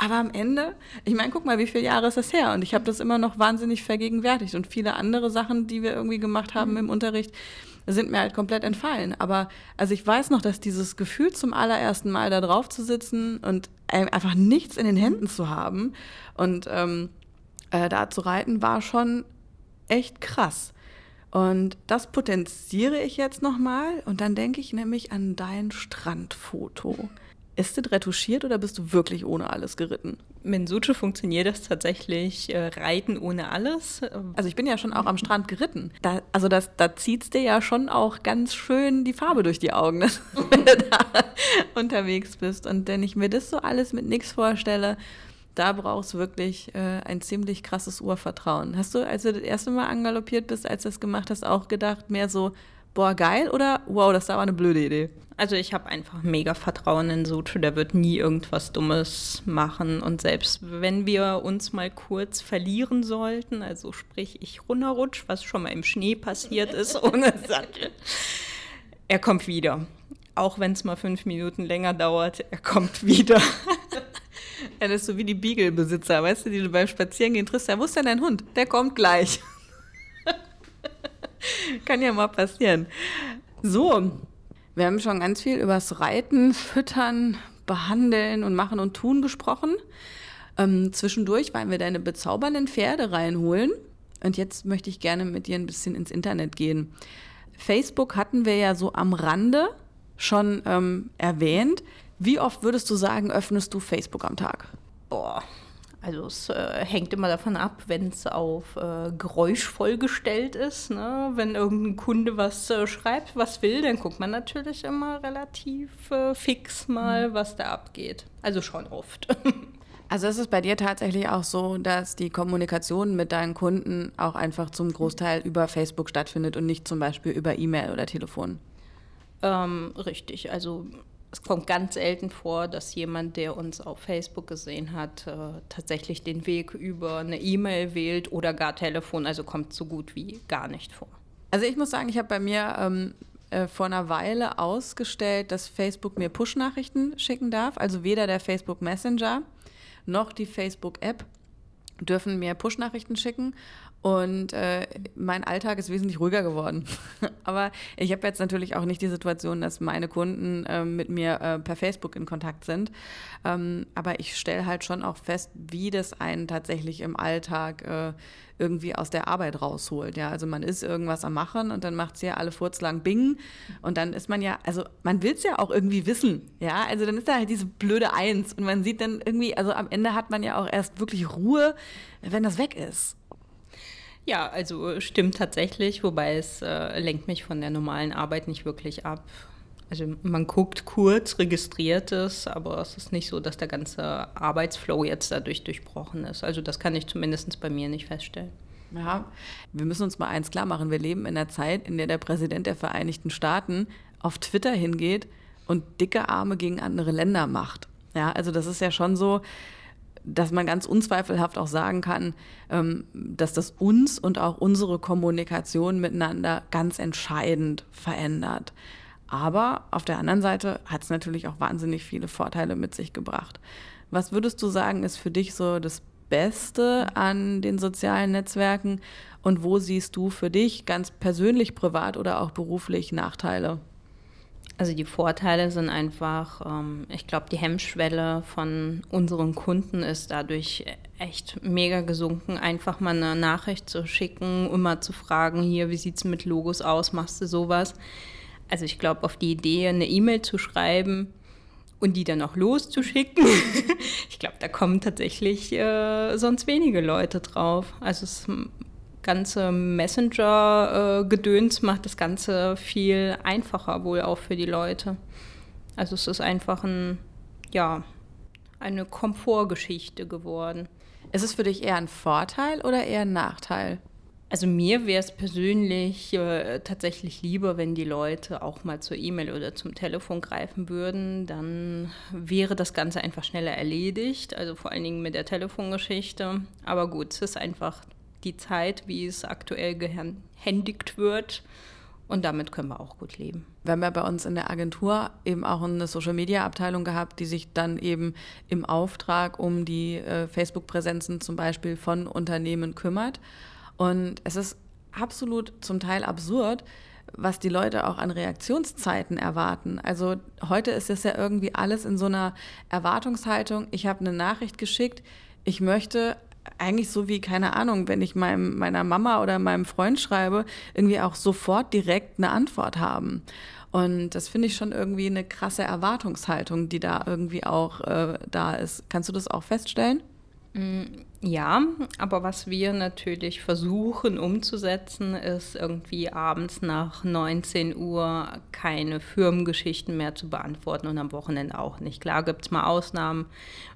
Aber am Ende, ich meine, guck mal, wie viele Jahre ist das her? Und ich habe das immer noch wahnsinnig vergegenwärtigt. Und viele andere Sachen, die wir irgendwie gemacht haben mhm. im Unterricht, sind mir halt komplett entfallen. Aber also ich weiß noch, dass dieses Gefühl zum allerersten Mal da drauf zu sitzen und einfach nichts in den Händen zu haben und ähm, äh, da zu reiten, war schon echt krass. Und das potenziere ich jetzt nochmal und dann denke ich nämlich an dein Strandfoto Ist das retuschiert oder bist du wirklich ohne alles geritten? Mit Suche funktioniert das tatsächlich äh, Reiten ohne alles. Also ich bin ja schon auch am Strand geritten. Da, also das, da zieht es dir ja schon auch ganz schön die Farbe durch die Augen, [LAUGHS] wenn du da unterwegs bist. Und wenn ich mir das so alles mit nichts vorstelle, da brauchst du wirklich äh, ein ziemlich krasses Urvertrauen. Hast du, als du das erste Mal angaloppiert bist, als du das gemacht hast, auch gedacht, mehr so, boah, geil oder wow, das war eine blöde Idee? Also ich habe einfach mega Vertrauen in Sucho, der wird nie irgendwas Dummes machen und selbst wenn wir uns mal kurz verlieren sollten, also sprich ich runterrutsch, was schon mal im Schnee passiert ist [LAUGHS] ohne Sattel, er kommt wieder. Auch wenn es mal fünf Minuten länger dauert, er kommt wieder. Das [LAUGHS] ist so wie die Beagle-Besitzer, weißt du, die du beim Spazierengehen triffst. Ja, wo ist denn dein Hund? Der kommt gleich. [LAUGHS] Kann ja mal passieren. So, wir haben schon ganz viel übers Reiten, Füttern, Behandeln und Machen und Tun gesprochen. Ähm, zwischendurch wollen wir deine bezaubernden Pferde reinholen. Und jetzt möchte ich gerne mit dir ein bisschen ins Internet gehen. Facebook hatten wir ja so am Rande schon ähm, erwähnt. Wie oft würdest du sagen, öffnest du Facebook am Tag? Boah, also es äh, hängt immer davon ab, wenn es auf äh, geräuschvoll gestellt ist. Ne? Wenn irgendein Kunde was äh, schreibt, was will, dann guckt man natürlich immer relativ äh, fix mal, mhm. was da abgeht. Also schon oft. [LAUGHS] Also ist es bei dir tatsächlich auch so, dass die Kommunikation mit deinen Kunden auch einfach zum Großteil über Facebook stattfindet und nicht zum Beispiel über E-Mail oder Telefon? Ähm, richtig. Also es kommt ganz selten vor, dass jemand, der uns auf Facebook gesehen hat, äh, tatsächlich den Weg über eine E-Mail wählt oder gar Telefon. Also kommt so gut wie gar nicht vor. Also ich muss sagen, ich habe bei mir ähm, äh, vor einer Weile ausgestellt, dass Facebook mir Push-Nachrichten schicken darf. Also weder der Facebook Messenger noch die Facebook-App dürfen mir Push-Nachrichten schicken. Und äh, mein Alltag ist wesentlich ruhiger geworden. [LAUGHS] Aber ich habe jetzt natürlich auch nicht die Situation, dass meine Kunden äh, mit mir äh, per Facebook in Kontakt sind. Ähm, aber ich stelle halt schon auch fest, wie das einen tatsächlich im Alltag äh, irgendwie aus der Arbeit rausholt. Ja, also man ist irgendwas am Machen und dann macht es ja alle furzlang Bing. Und dann ist man ja, also man will es ja auch irgendwie wissen. Ja, also dann ist da halt diese blöde Eins. Und man sieht dann irgendwie, also am Ende hat man ja auch erst wirklich Ruhe, wenn das weg ist. Ja, also stimmt tatsächlich, wobei es äh, lenkt mich von der normalen Arbeit nicht wirklich ab. Also man guckt kurz, registriert es, aber es ist nicht so, dass der ganze Arbeitsflow jetzt dadurch durchbrochen ist. Also das kann ich zumindest bei mir nicht feststellen. Ja, wir müssen uns mal eins klar machen. Wir leben in einer Zeit, in der der Präsident der Vereinigten Staaten auf Twitter hingeht und dicke Arme gegen andere Länder macht. Ja, also das ist ja schon so, dass man ganz unzweifelhaft auch sagen kann, ähm, dass das uns und auch unsere Kommunikation miteinander ganz entscheidend verändert. Aber auf der anderen Seite hat es natürlich auch wahnsinnig viele Vorteile mit sich gebracht. Was würdest du sagen, ist für dich so das Beste an den sozialen Netzwerken und wo siehst du für dich ganz persönlich, privat oder auch beruflich Nachteile? Also die Vorteile sind einfach, ähm, ich glaube, die Hemmschwelle von unseren Kunden ist dadurch echt mega gesunken, einfach mal eine Nachricht zu schicken, immer zu fragen, hier, wie sieht es mit Logos aus, machst du sowas? Also ich glaube, auf die Idee, eine E-Mail zu schreiben und die dann auch loszuschicken, [LAUGHS] ich glaube, da kommen tatsächlich äh, sonst wenige Leute drauf. Also es ganze Messenger-Gedöns macht das Ganze viel einfacher wohl auch für die Leute. Also es ist einfach ein, ja, eine Komfortgeschichte geworden. Ist es für dich eher ein Vorteil oder eher ein Nachteil? Also mir wäre es persönlich äh, tatsächlich lieber, wenn die Leute auch mal zur E-Mail oder zum Telefon greifen würden. Dann wäre das Ganze einfach schneller erledigt. Also vor allen Dingen mit der Telefongeschichte. Aber gut, es ist einfach die Zeit, wie es aktuell gehändigt wird. Und damit können wir auch gut leben. Wir haben ja bei uns in der Agentur eben auch eine Social-Media-Abteilung gehabt, die sich dann eben im Auftrag um die äh, Facebook-Präsenzen zum Beispiel von Unternehmen kümmert. Und es ist absolut zum Teil absurd, was die Leute auch an Reaktionszeiten erwarten. Also heute ist es ja irgendwie alles in so einer Erwartungshaltung. Ich habe eine Nachricht geschickt, ich möchte eigentlich so wie, keine Ahnung, wenn ich meinem, meiner Mama oder meinem Freund schreibe, irgendwie auch sofort direkt eine Antwort haben. Und das finde ich schon irgendwie eine krasse Erwartungshaltung, die da irgendwie auch äh, da ist. Kannst du das auch feststellen? Ja, aber was wir natürlich versuchen umzusetzen, ist irgendwie abends nach 19 Uhr keine Firmengeschichten mehr zu beantworten und am Wochenende auch nicht. Klar gibt es mal Ausnahmen,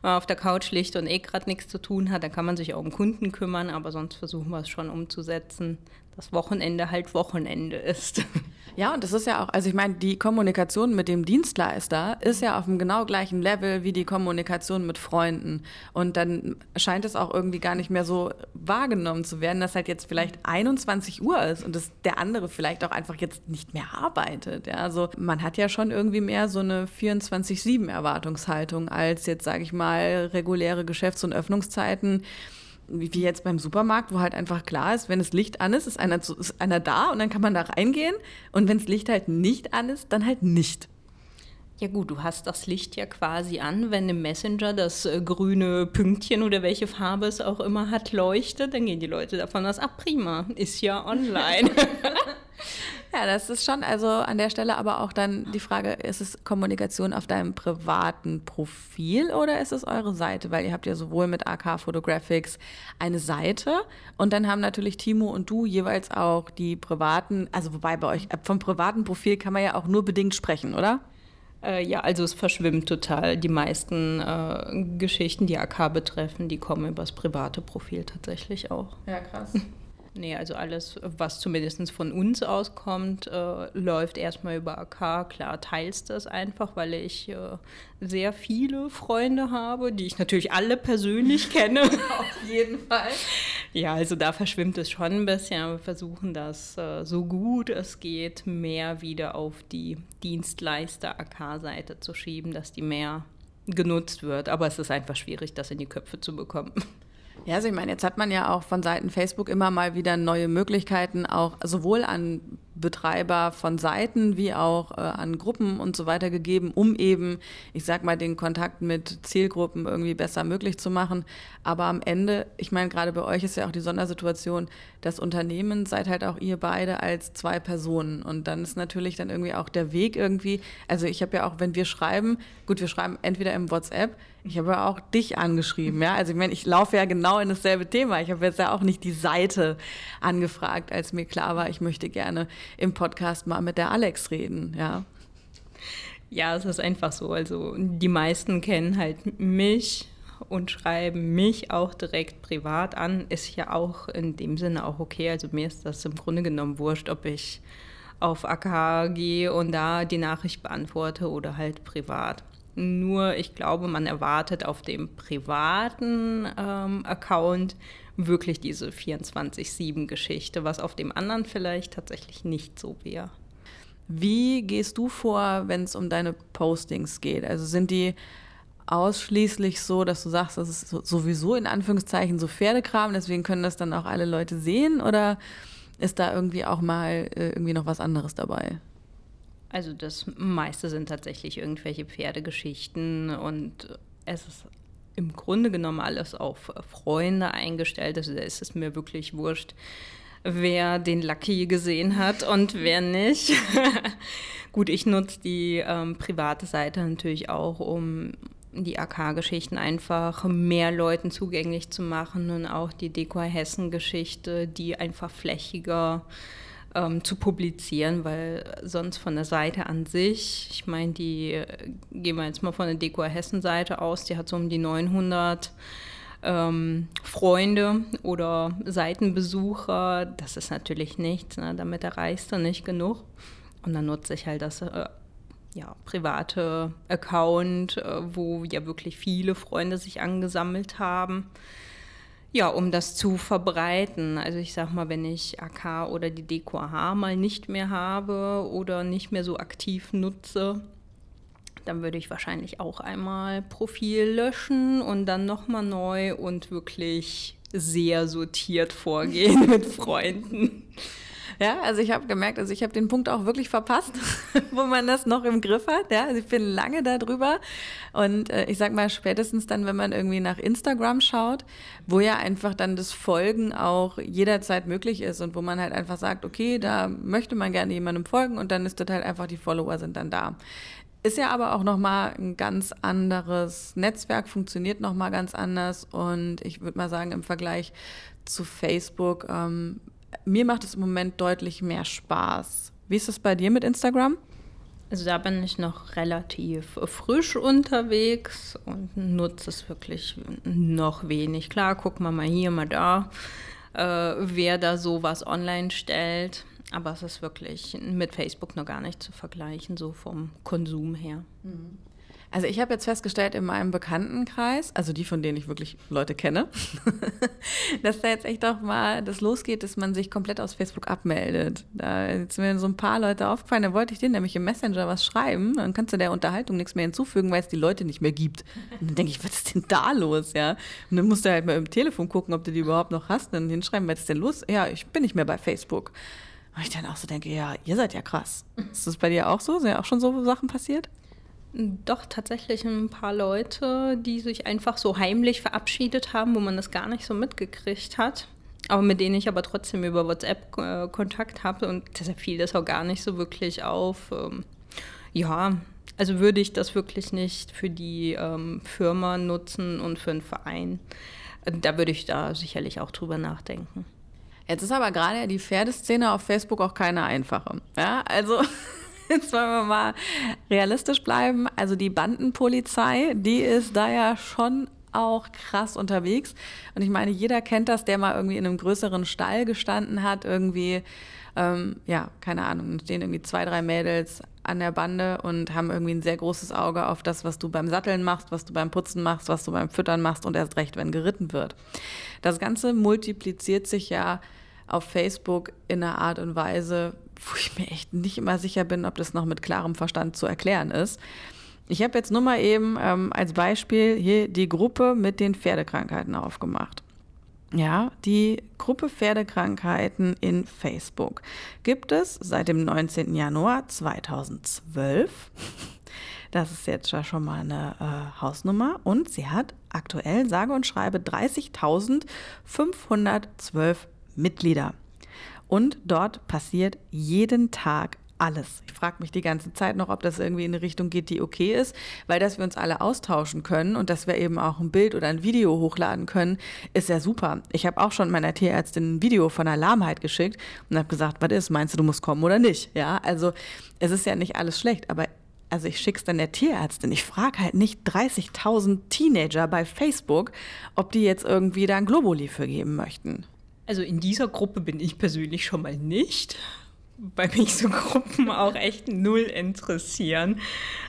wenn man auf der Couch liegt und eh gerade nichts zu tun hat, dann kann man sich auch um Kunden kümmern, aber sonst versuchen wir es schon umzusetzen, dass Wochenende halt Wochenende ist. [LAUGHS] Ja, und das ist ja auch, also ich meine, die Kommunikation mit dem Dienstleister ist ja auf dem genau gleichen Level wie die Kommunikation mit Freunden. Und dann scheint es auch irgendwie gar nicht mehr so wahrgenommen zu werden, dass halt jetzt vielleicht 21 Uhr ist und dass der andere vielleicht auch einfach jetzt nicht mehr arbeitet. Ja, also man hat ja schon irgendwie mehr so eine 24-7-Erwartungshaltung als jetzt, sage ich mal, reguläre Geschäfts- und Öffnungszeiten wie jetzt beim Supermarkt, wo halt einfach klar ist, wenn das Licht an ist, ist einer, ist einer da und dann kann man da reingehen. Und wenn das Licht halt nicht an ist, dann halt nicht. Ja gut, du hast das Licht ja quasi an, wenn im Messenger das äh, grüne Pünktchen oder welche Farbe es auch immer hat leuchtet, dann gehen die Leute davon aus, ah prima, ist ja online. [LAUGHS] [LAUGHS] Ja, das ist schon, also an der Stelle aber auch dann die Frage, ist es Kommunikation auf deinem privaten Profil oder ist es eure Seite? Weil ihr habt ja sowohl mit AK Photographics eine Seite und dann haben natürlich Timo und du jeweils auch die privaten, also wobei bei euch vom privaten Profil kann man ja auch nur bedingt sprechen, oder? Äh, ja, also es verschwimmt total. Die meisten äh, Geschichten, die AK betreffen, die kommen übers private Profil tatsächlich auch. Ja, krass. Nee, also alles, was zumindest von uns auskommt, äh, läuft erstmal über AK. Klar, teilst das einfach, weil ich äh, sehr viele Freunde habe, die ich natürlich alle persönlich [LAUGHS] kenne. Auf jeden Fall. Ja, also da verschwimmt es schon ein bisschen. Wir versuchen das äh, so gut es geht, mehr wieder auf die Dienstleister-AK-Seite zu schieben, dass die mehr genutzt wird. Aber es ist einfach schwierig, das in die Köpfe zu bekommen. Ja, also ich meine, jetzt hat man ja auch von Seiten Facebook immer mal wieder neue Möglichkeiten, auch sowohl an Betreiber von Seiten wie auch äh, an Gruppen und so weiter gegeben, um eben, ich sag mal, den Kontakt mit Zielgruppen irgendwie besser möglich zu machen. Aber am Ende, ich meine, gerade bei euch ist ja auch die Sondersituation, das Unternehmen seid halt auch ihr beide als zwei Personen. Und dann ist natürlich dann irgendwie auch der Weg irgendwie, also ich habe ja auch, wenn wir schreiben, gut, wir schreiben entweder im WhatsApp, ich habe ja auch dich angeschrieben, ja. Also ich meine, ich laufe ja genau in dasselbe Thema. Ich habe jetzt ja auch nicht die Seite angefragt, als mir klar war, ich möchte gerne im Podcast mal mit der Alex reden, ja. Ja, es ist einfach so. Also die meisten kennen halt mich und schreiben mich auch direkt privat an. Ist ja auch in dem Sinne auch okay. Also mir ist das im Grunde genommen wurscht, ob ich auf AKH gehe und da die Nachricht beantworte oder halt privat. Nur ich glaube, man erwartet auf dem privaten ähm, Account wirklich diese 24-7-Geschichte, was auf dem anderen vielleicht tatsächlich nicht so wäre. Wie gehst du vor, wenn es um deine Postings geht? Also sind die ausschließlich so, dass du sagst, das ist sowieso in Anführungszeichen so Pferdekram, deswegen können das dann auch alle Leute sehen? Oder ist da irgendwie auch mal äh, irgendwie noch was anderes dabei? Also das meiste sind tatsächlich irgendwelche Pferdegeschichten und es ist im Grunde genommen alles auf Freunde eingestellt. Also da ist es mir wirklich wurscht, wer den Lucky gesehen hat und wer nicht. [LAUGHS] Gut, ich nutze die ähm, private Seite natürlich auch, um die AK-Geschichten einfach mehr Leuten zugänglich zu machen und auch die Deko Hessen-Geschichte, die einfach flächiger ähm, zu publizieren, weil sonst von der Seite an sich, ich meine, die, äh, gehen wir jetzt mal von der Deko Hessen-Seite aus, die hat so um die 900 ähm, Freunde oder Seitenbesucher, das ist natürlich nichts, ne? damit erreichst du nicht genug. Und dann nutze ich halt das äh, ja, private Account, äh, wo ja wirklich viele Freunde sich angesammelt haben. Ja, um das zu verbreiten. Also ich sag mal, wenn ich AK oder die DQH mal nicht mehr habe oder nicht mehr so aktiv nutze, dann würde ich wahrscheinlich auch einmal Profil löschen und dann nochmal neu und wirklich sehr sortiert vorgehen [LAUGHS] mit Freunden. Ja, also ich habe gemerkt, also ich habe den Punkt auch wirklich verpasst, [LAUGHS] wo man das noch im Griff hat. Ja, also ich bin lange da drüber. Und äh, ich sag mal, spätestens dann, wenn man irgendwie nach Instagram schaut, wo ja einfach dann das Folgen auch jederzeit möglich ist und wo man halt einfach sagt, okay, da möchte man gerne jemandem folgen und dann ist das halt einfach, die Follower sind dann da. Ist ja aber auch nochmal ein ganz anderes Netzwerk, funktioniert nochmal ganz anders und ich würde mal sagen, im Vergleich zu Facebook, ähm, mir macht es im Moment deutlich mehr Spaß. Wie ist es bei dir mit Instagram? Also da bin ich noch relativ frisch unterwegs und nutze es wirklich noch wenig. Klar, guck mal mal hier, mal da, äh, wer da sowas online stellt. Aber es ist wirklich mit Facebook noch gar nicht zu vergleichen, so vom Konsum her. Mhm. Also ich habe jetzt festgestellt in meinem Bekanntenkreis, also die, von denen ich wirklich Leute kenne, [LAUGHS] dass da jetzt echt auch mal das losgeht, dass man sich komplett aus Facebook abmeldet. Da sind mir so ein paar Leute aufgefallen, da wollte ich denen nämlich im Messenger was schreiben, dann kannst du der Unterhaltung nichts mehr hinzufügen, weil es die Leute nicht mehr gibt. Und dann denke ich, was ist denn da los, ja? Und dann musst du halt mal im Telefon gucken, ob du die überhaupt noch hast, dann hinschreiben, was ist denn los? Ja, ich bin nicht mehr bei Facebook. Und ich dann auch so denke, ja, ihr seid ja krass. Ist das bei dir auch so? Sind ja auch schon so Sachen passiert? Doch, tatsächlich ein paar Leute, die sich einfach so heimlich verabschiedet haben, wo man das gar nicht so mitgekriegt hat. Aber mit denen ich aber trotzdem über WhatsApp äh, Kontakt habe und deshalb fiel das auch gar nicht so wirklich auf. Ähm, ja, also würde ich das wirklich nicht für die ähm, Firma nutzen und für einen Verein. Da würde ich da sicherlich auch drüber nachdenken. Jetzt ist aber gerade die Pferdeszene auf Facebook auch keine einfache. Ja, also [LAUGHS] jetzt wollen wir mal realistisch bleiben. Also die Bandenpolizei, die ist da ja schon auch krass unterwegs. Und ich meine, jeder kennt das, der mal irgendwie in einem größeren Stall gestanden hat, irgendwie, ähm, ja, keine Ahnung, stehen irgendwie zwei, drei Mädels an der Bande und haben irgendwie ein sehr großes Auge auf das, was du beim Satteln machst, was du beim Putzen machst, was du beim Füttern machst und erst recht, wenn geritten wird. Das Ganze multipliziert sich ja auf Facebook in einer Art und Weise, wo ich mir echt nicht immer sicher bin, ob das noch mit klarem Verstand zu erklären ist. Ich habe jetzt nur mal eben ähm, als Beispiel hier die Gruppe mit den Pferdekrankheiten aufgemacht. Ja, die Gruppe Pferdekrankheiten in Facebook gibt es seit dem 19. Januar 2012. Das ist jetzt schon mal eine äh, Hausnummer und sie hat aktuell sage und schreibe 30.512 Mitglieder. Und dort passiert jeden Tag alles. Ich frage mich die ganze Zeit noch, ob das irgendwie in eine Richtung geht, die okay ist, weil dass wir uns alle austauschen können und dass wir eben auch ein Bild oder ein Video hochladen können, ist ja super. Ich habe auch schon meiner Tierärztin ein Video von einer Lahmheit geschickt und habe gesagt, was ist, meinst du, du musst kommen oder nicht? Ja, also es ist ja nicht alles schlecht, aber also ich schick's dann der Tierärztin. Ich frage halt nicht 30.000 Teenager bei Facebook, ob die jetzt irgendwie da ein Globuli für geben möchten. Also in dieser Gruppe bin ich persönlich schon mal nicht, weil mich so Gruppen auch echt null interessieren.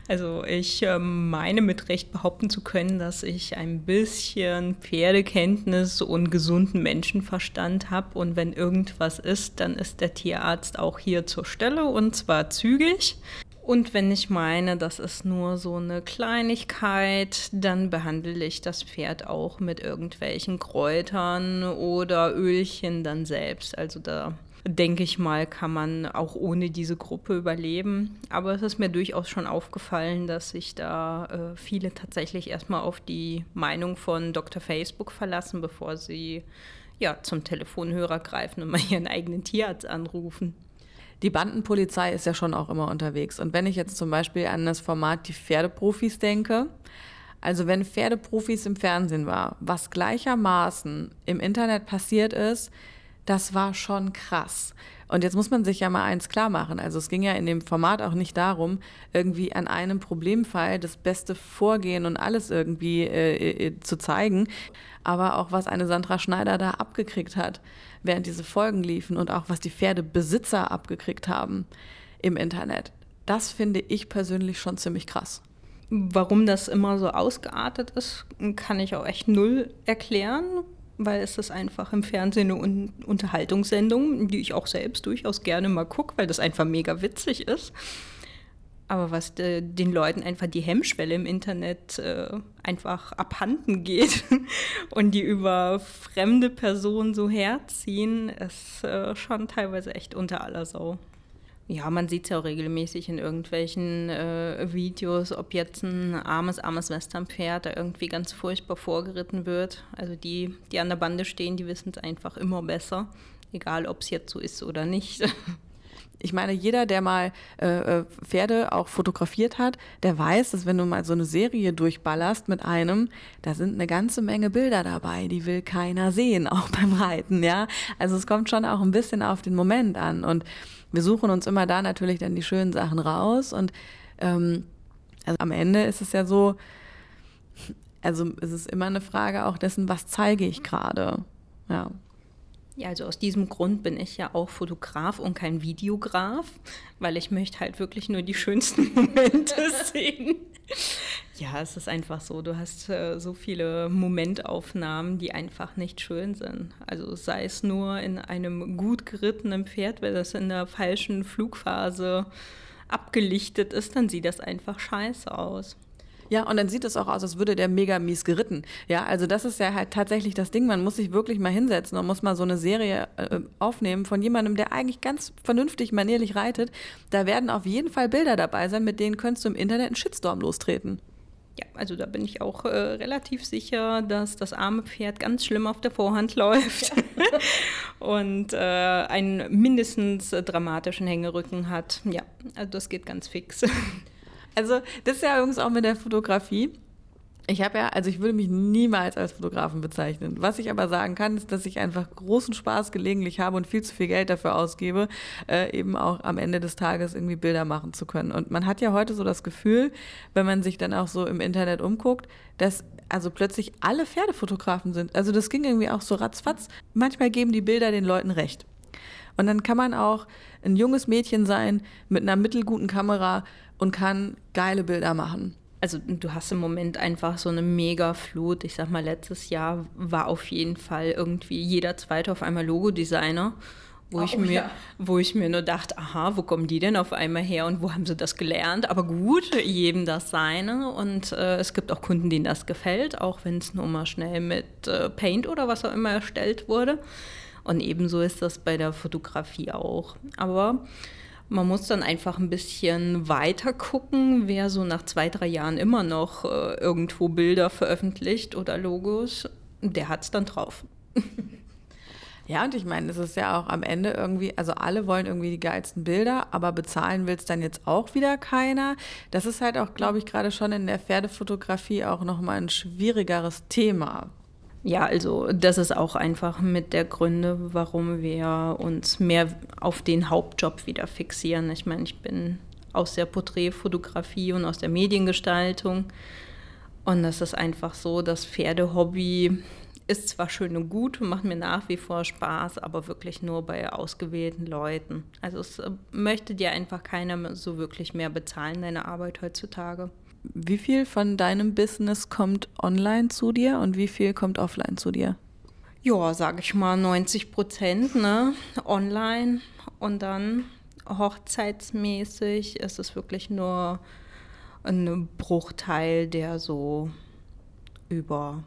Also ich äh, meine mit Recht behaupten zu können, dass ich ein bisschen Pferdekenntnis und gesunden Menschenverstand habe. Und wenn irgendwas ist, dann ist der Tierarzt auch hier zur Stelle und zwar zügig. Und wenn ich meine, das ist nur so eine Kleinigkeit, dann behandle ich das Pferd auch mit irgendwelchen Kräutern oder Ölchen dann selbst. Also da denke ich mal, kann man auch ohne diese Gruppe überleben. Aber es ist mir durchaus schon aufgefallen, dass sich da äh, viele tatsächlich erstmal auf die Meinung von Dr. Facebook verlassen, bevor sie ja zum Telefonhörer greifen und mal ihren eigenen Tierarzt anrufen die Bandenpolizei ist ja schon auch immer unterwegs. Und wenn ich jetzt zum Beispiel an das Format Die Pferdeprofis denke, also wenn Pferdeprofis im Fernsehen war, was gleichermaßen im Internet passiert ist, das war schon krass. Und jetzt muss man sich ja mal eins klar machen. Also es ging ja in dem Format auch nicht darum, irgendwie an einem Problemfall das beste Vorgehen und alles irgendwie äh, äh, zu zeigen, aber auch was eine Sandra Schneider da abgekriegt hat, während diese Folgen liefen und auch was die Pferdebesitzer abgekriegt haben im Internet. Das finde ich persönlich schon ziemlich krass. Warum das immer so ausgeartet ist, kann ich auch echt null erklären, weil es ist einfach im Fernsehen eine Unterhaltungssendung, die ich auch selbst durchaus gerne mal gucke, weil das einfach mega witzig ist. Aber was de, den Leuten einfach die Hemmschwelle im Internet äh, einfach abhanden geht [LAUGHS] und die über fremde Personen so herziehen, ist äh, schon teilweise echt unter aller Sau. Ja, man sieht es ja auch regelmäßig in irgendwelchen äh, Videos, ob jetzt ein armes, armes Westernpferd da irgendwie ganz furchtbar vorgeritten wird. Also die, die an der Bande stehen, die wissen es einfach immer besser, egal ob es jetzt so ist oder nicht. [LAUGHS] Ich meine, jeder, der mal äh, äh, Pferde auch fotografiert hat, der weiß, dass wenn du mal so eine Serie durchballerst mit einem, da sind eine ganze Menge Bilder dabei, die will keiner sehen, [LAUGHS] auch beim Reiten, ja. Also es kommt schon auch ein bisschen auf den Moment an und wir suchen uns immer da natürlich dann die schönen Sachen raus und ähm, also am Ende ist es ja so, also es ist immer eine Frage auch dessen, was zeige ich gerade, ja. Ja, also aus diesem Grund bin ich ja auch Fotograf und kein Videograf, weil ich möchte halt wirklich nur die schönsten [LAUGHS] Momente sehen. Ja, es ist einfach so, du hast äh, so viele Momentaufnahmen, die einfach nicht schön sind. Also sei es nur in einem gut gerittenen Pferd, wenn das in der falschen Flugphase abgelichtet ist, dann sieht das einfach scheiße aus. Ja, und dann sieht es auch aus, als würde der mega mies geritten. Ja, also das ist ja halt tatsächlich das Ding. Man muss sich wirklich mal hinsetzen und muss mal so eine Serie äh, aufnehmen von jemandem, der eigentlich ganz vernünftig, manierlich reitet. Da werden auf jeden Fall Bilder dabei sein, mit denen könntest du im Internet einen Shitstorm lostreten. Ja, also da bin ich auch äh, relativ sicher, dass das arme Pferd ganz schlimm auf der Vorhand [LAUGHS] läuft und äh, einen mindestens dramatischen Hängerücken hat. Ja, also das geht ganz fix. Also, das ist ja übrigens auch mit der Fotografie. Ich habe ja, also ich würde mich niemals als Fotografen bezeichnen. Was ich aber sagen kann, ist, dass ich einfach großen Spaß gelegentlich habe und viel zu viel Geld dafür ausgebe, äh, eben auch am Ende des Tages irgendwie Bilder machen zu können. Und man hat ja heute so das Gefühl, wenn man sich dann auch so im Internet umguckt, dass also plötzlich alle Pferdefotografen sind. Also das ging irgendwie auch so ratzfatz. Manchmal geben die Bilder den Leuten recht. Und dann kann man auch ein junges Mädchen sein mit einer mittelguten Kamera und kann geile Bilder machen. Also du hast im Moment einfach so eine Mega-Flut. Ich sag mal, letztes Jahr war auf jeden Fall irgendwie jeder Zweite auf einmal Logodesigner. Wo, oh, ich mir, ja. wo ich mir nur dachte, aha, wo kommen die denn auf einmal her und wo haben sie das gelernt? Aber gut, jedem das seine. Und äh, es gibt auch Kunden, denen das gefällt, auch wenn es nur mal schnell mit äh, Paint oder was auch immer erstellt wurde. Und ebenso ist das bei der Fotografie auch. Aber man muss dann einfach ein bisschen weiter gucken, wer so nach zwei, drei Jahren immer noch äh, irgendwo Bilder veröffentlicht oder Logos, der hat es dann drauf. [LAUGHS] Ja, und ich meine, es ist ja auch am Ende irgendwie, also alle wollen irgendwie die geilsten Bilder, aber bezahlen will es dann jetzt auch wieder keiner. Das ist halt auch, glaube ich, gerade schon in der Pferdefotografie auch nochmal ein schwierigeres Thema. Ja, also das ist auch einfach mit der Gründe, warum wir uns mehr auf den Hauptjob wieder fixieren. Ich meine, ich bin aus der Porträtfotografie und aus der Mediengestaltung. Und das ist einfach so, das Pferdehobby ist zwar schön und gut und macht mir nach wie vor Spaß, aber wirklich nur bei ausgewählten Leuten. Also es möchte dir einfach keiner so wirklich mehr bezahlen, deine Arbeit heutzutage. Wie viel von deinem Business kommt online zu dir und wie viel kommt offline zu dir? Ja, sage ich mal 90 Prozent ne? online und dann hochzeitsmäßig ist es wirklich nur ein Bruchteil, der so über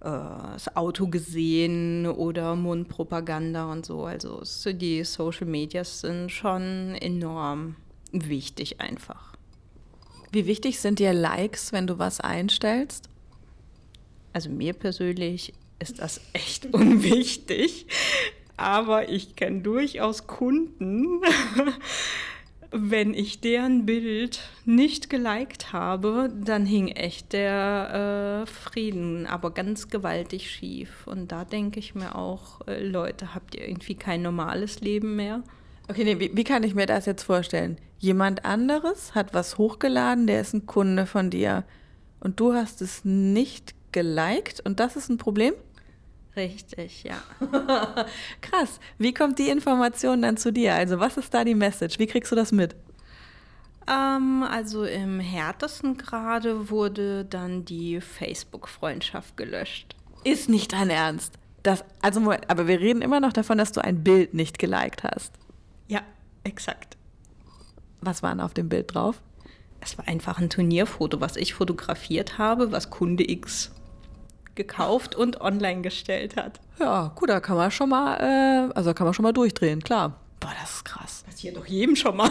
äh, das Auto gesehen oder Mundpropaganda und so. Also die Social Medias sind schon enorm wichtig einfach. Wie wichtig sind dir Likes, wenn du was einstellst? Also mir persönlich ist das echt [LAUGHS] unwichtig, aber ich kenne durchaus Kunden, [LAUGHS] wenn ich deren Bild nicht geliked habe, dann hing echt der äh, Frieden aber ganz gewaltig schief. Und da denke ich mir auch, äh, Leute, habt ihr irgendwie kein normales Leben mehr? Okay, nee, wie, wie, kann ich mir das jetzt vorstellen? Jemand anderes hat was hochgeladen, der ist ein Kunde von dir und du hast es nicht geliked und das ist ein Problem? Richtig, ja. [LAUGHS] Krass. Wie kommt die Information dann zu dir? Also was ist da die Message? Wie kriegst du das mit? Ähm, also im härtesten Grade wurde dann die Facebook-Freundschaft gelöscht. Ist nicht dein Ernst. Das, also, aber wir reden immer noch davon, dass du ein Bild nicht geliked hast. Ja, exakt. Was war denn auf dem Bild drauf? es war einfach ein Turnierfoto, was ich fotografiert habe, was Kunde X gekauft und online gestellt hat. Ja, gut, da kann man schon mal, äh, also kann man schon mal durchdrehen, klar. Boah, das ist krass. Passiert doch jedem schon mal.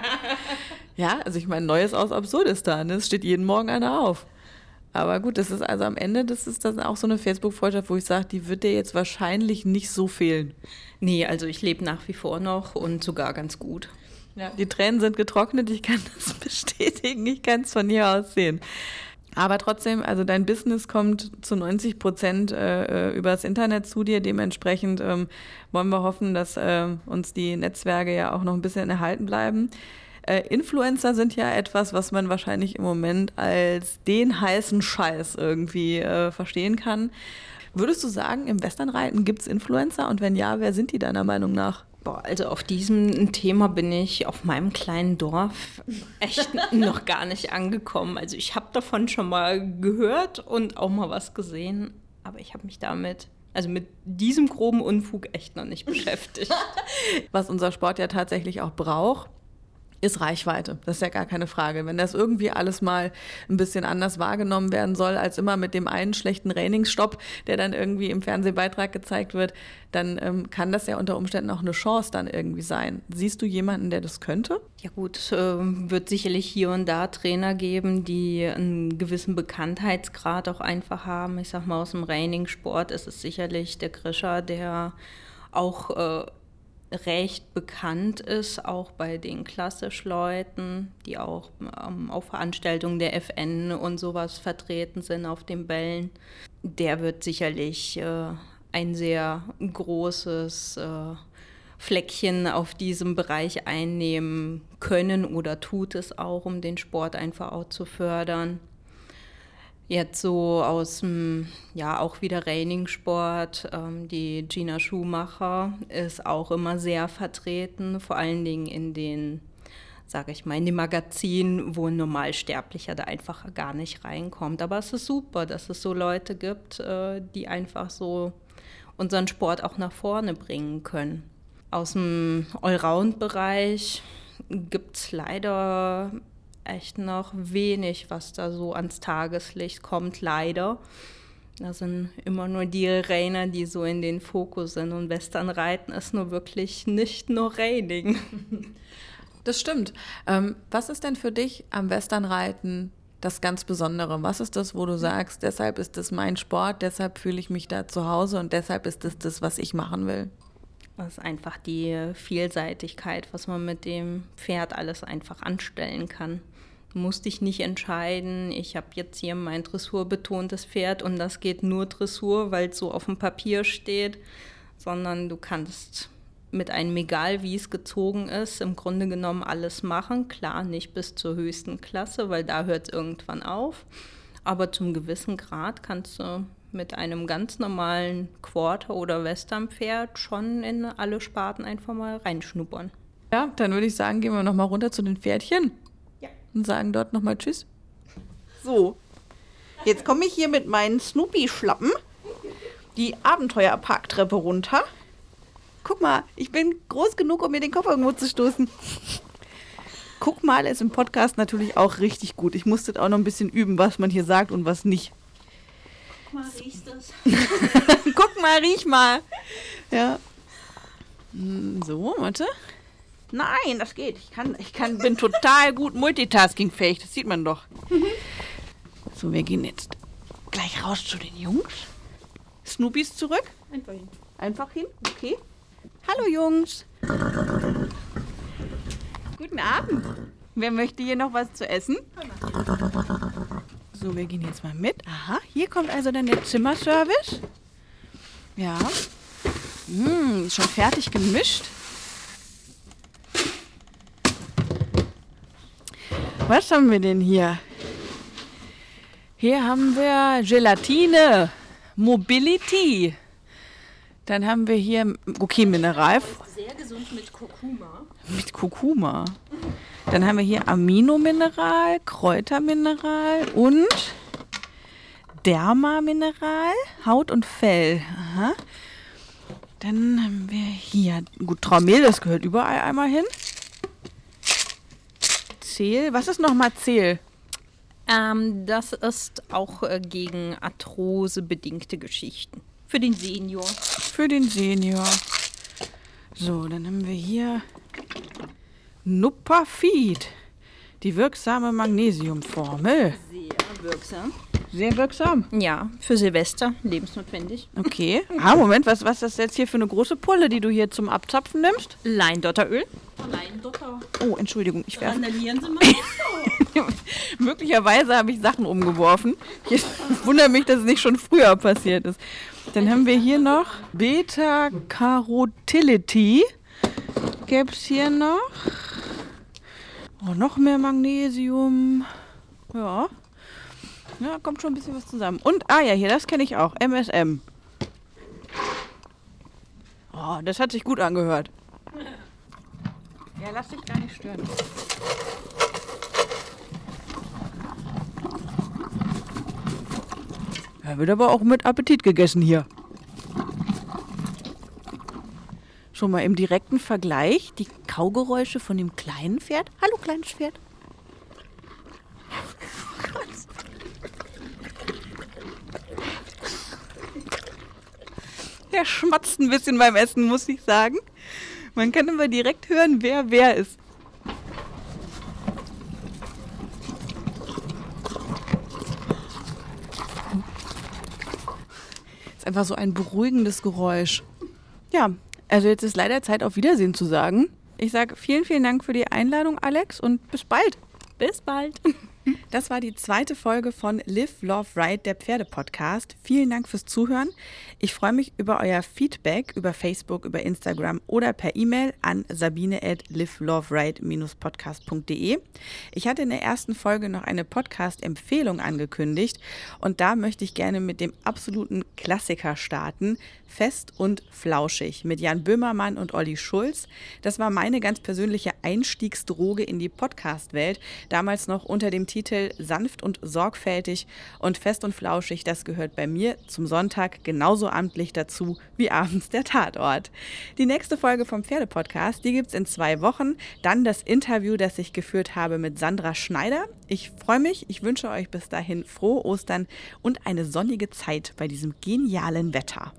[LAUGHS] ja, also ich meine, Neues aus Absurdistan, es steht jeden Morgen einer auf. Aber gut, das ist also am Ende, das ist dann auch so eine Facebook-Freundschaft, wo ich sage, die wird dir jetzt wahrscheinlich nicht so fehlen. Nee, also ich lebe nach wie vor noch und sogar ganz gut. Ja, die Tränen sind getrocknet, ich kann [LAUGHS] das bestätigen, ich kann es von hier aus sehen. Aber trotzdem, also dein Business kommt zu 90 Prozent äh, äh, übers Internet zu dir. Dementsprechend ähm, wollen wir hoffen, dass äh, uns die Netzwerke ja auch noch ein bisschen erhalten bleiben. Äh, Influencer sind ja etwas, was man wahrscheinlich im Moment als den heißen Scheiß irgendwie äh, verstehen kann. Würdest du sagen, im Westernreiten gibt es Influencer? Und wenn ja, wer sind die deiner Meinung nach? Boah, also auf diesem Thema bin ich auf meinem kleinen Dorf echt [LAUGHS] noch gar nicht angekommen. Also ich habe davon schon mal gehört und auch mal was gesehen, aber ich habe mich damit also mit diesem groben Unfug echt noch nicht beschäftigt. [LAUGHS] Was unser Sport ja tatsächlich auch braucht, ist Reichweite. Das ist ja gar keine Frage. Wenn das irgendwie alles mal ein bisschen anders wahrgenommen werden soll, als immer mit dem einen schlechten Trainingsstopp, der dann irgendwie im Fernsehbeitrag gezeigt wird, dann ähm, kann das ja unter Umständen auch eine Chance dann irgendwie sein. Siehst du jemanden, der das könnte? Ja gut, es äh, wird sicherlich hier und da Trainer geben, die einen gewissen Bekanntheitsgrad auch einfach haben. Ich sag mal, aus dem Trainingssport ist es sicherlich der Grischer, der auch äh, recht bekannt ist, auch bei den Klassischleuten, die auch ähm, auf Veranstaltungen der FN und sowas vertreten sind auf den Bällen. Der wird sicherlich äh, ein sehr großes äh, Fleckchen auf diesem Bereich einnehmen können oder tut es auch, um den Sport einfach auch zu fördern. Jetzt so aus dem, ja, auch wieder Raining-Sport. Ähm, die Gina Schumacher ist auch immer sehr vertreten, vor allen Dingen in den, sage ich mal, in den Magazinen, wo ein Normalsterblicher da einfach gar nicht reinkommt. Aber es ist super, dass es so Leute gibt, äh, die einfach so unseren Sport auch nach vorne bringen können. Aus dem Allround-Bereich gibt es leider echt noch wenig, was da so ans Tageslicht kommt, leider. Da sind immer nur die Rainer, die so in den Fokus sind. Und Westernreiten ist nur wirklich nicht nur Raining. [LAUGHS] Das stimmt. Ähm, was ist denn für dich am Westernreiten das ganz Besondere? Was ist das, wo du sagst, deshalb ist das mein Sport, deshalb fühle ich mich da zu Hause und deshalb ist das das, was ich machen will? Das ist einfach die Vielseitigkeit, was man mit dem Pferd alles einfach anstellen kann. Du musst dich nicht entscheiden, ich habe jetzt hier mein dressurbetontes Pferd und das geht nur Dressur, weil es so auf dem Papier steht, sondern du kannst mit einem egal wie es gezogen ist, im Grunde genommen alles machen. Klar, nicht bis zur höchsten Klasse, weil da hört es irgendwann auf. Aber zum gewissen Grad kannst du mit einem ganz normalen Quarter- oder Westernpferd schon in alle Sparten einfach mal reinschnuppern. Ja, dann würde ich sagen, gehen wir nochmal runter zu den Pferdchen und sagen dort nochmal Tschüss. So, jetzt komme ich hier mit meinen Snoopy-Schlappen die Abenteuerparktreppe runter. Guck mal, ich bin groß genug, um mir den Kopf irgendwo zu stoßen. Guck mal, ist im Podcast natürlich auch richtig gut. Ich musste auch noch ein bisschen üben, was man hier sagt und was nicht. Guck mal, riechst das? [LAUGHS] Guck mal, riech mal. Ja. Hm, so, warte. Nein, das geht. Ich kann, ich kann, bin total gut multitaskingfähig. Das sieht man doch. So, wir gehen jetzt gleich raus zu den Jungs. Snoopy ist zurück. Einfach hin. Einfach hin. Okay. Hallo Jungs. Guten Abend. Wer möchte hier noch was zu essen? So, wir gehen jetzt mal mit. Aha, hier kommt also dann der Zimmerservice. Ja. Ist schon fertig gemischt. Was haben wir denn hier? Hier haben wir Gelatine, Mobility. Dann haben wir hier, okay, Mineral. Sehr gesund mit Kurkuma. Mit Kurkuma. Dann haben wir hier Aminomineral, Kräutermineral und Dermamineral, Haut und Fell. Aha. Dann haben wir hier, gut, Traumehl, das gehört überall einmal hin. Myzel. Was ist noch Myzel? Ähm, das ist auch äh, gegen Arthrose bedingte Geschichten. Für den Senior. Für den Senior. So, dann haben wir hier Nupafid. Die wirksame Magnesiumformel. Sehr wirksam. Sehr wirksam. Ja, für Silvester lebensnotwendig. Okay. Ah, Moment, was, was ist das jetzt hier für eine große Pulle, die du hier zum Abzapfen nimmst? Leindotteröl. Oh, Entschuldigung, ich werfe. Randalieren Sie mal. [LAUGHS] Möglicherweise habe ich Sachen umgeworfen. Ich [LAUGHS] wundere mich, dass es nicht schon früher passiert ist. Dann haben wir hier noch Beta-Carotidity. Gäbe es hier noch. Oh, noch mehr Magnesium. Ja. Ja, kommt schon ein bisschen was zusammen. Und, ah ja, hier, das kenne ich auch. MSM. Oh, das hat sich gut angehört. Ja, lass dich gar nicht stören. Ja, wird aber auch mit Appetit gegessen hier. Schon mal im direkten Vergleich die Kaugeräusche von dem kleinen Pferd. Hallo, kleines Pferd. Der schmatzt ein bisschen beim Essen, muss ich sagen. Man kann immer direkt hören, wer wer ist. Ist einfach so ein beruhigendes Geräusch. Ja, also jetzt ist leider Zeit, auf Wiedersehen zu sagen. Ich sage vielen, vielen Dank für die Einladung, Alex, und bis bald. Bis bald. Das war die zweite Folge von Live, Love, Ride, der Pferde-Podcast. Vielen Dank fürs Zuhören. Ich freue mich über euer Feedback über Facebook, über Instagram oder per E-Mail an sabine at liveloveride-podcast.de. Ich hatte in der ersten Folge noch eine Podcast-Empfehlung angekündigt und da möchte ich gerne mit dem absoluten Klassiker starten. Fest und Flauschig mit Jan Böhmermann und Olli Schulz. Das war meine ganz persönliche Einstiegsdroge in die Podcast-Welt, damals noch unter dem Titel Sanft und sorgfältig und Fest und Flauschig. Das gehört bei mir zum Sonntag genauso amtlich dazu wie abends der Tatort. Die nächste Folge vom Pferdepodcast, die gibt es in zwei Wochen. Dann das Interview, das ich geführt habe mit Sandra Schneider. Ich freue mich, ich wünsche euch bis dahin frohe Ostern und eine sonnige Zeit bei diesem genialen Wetter.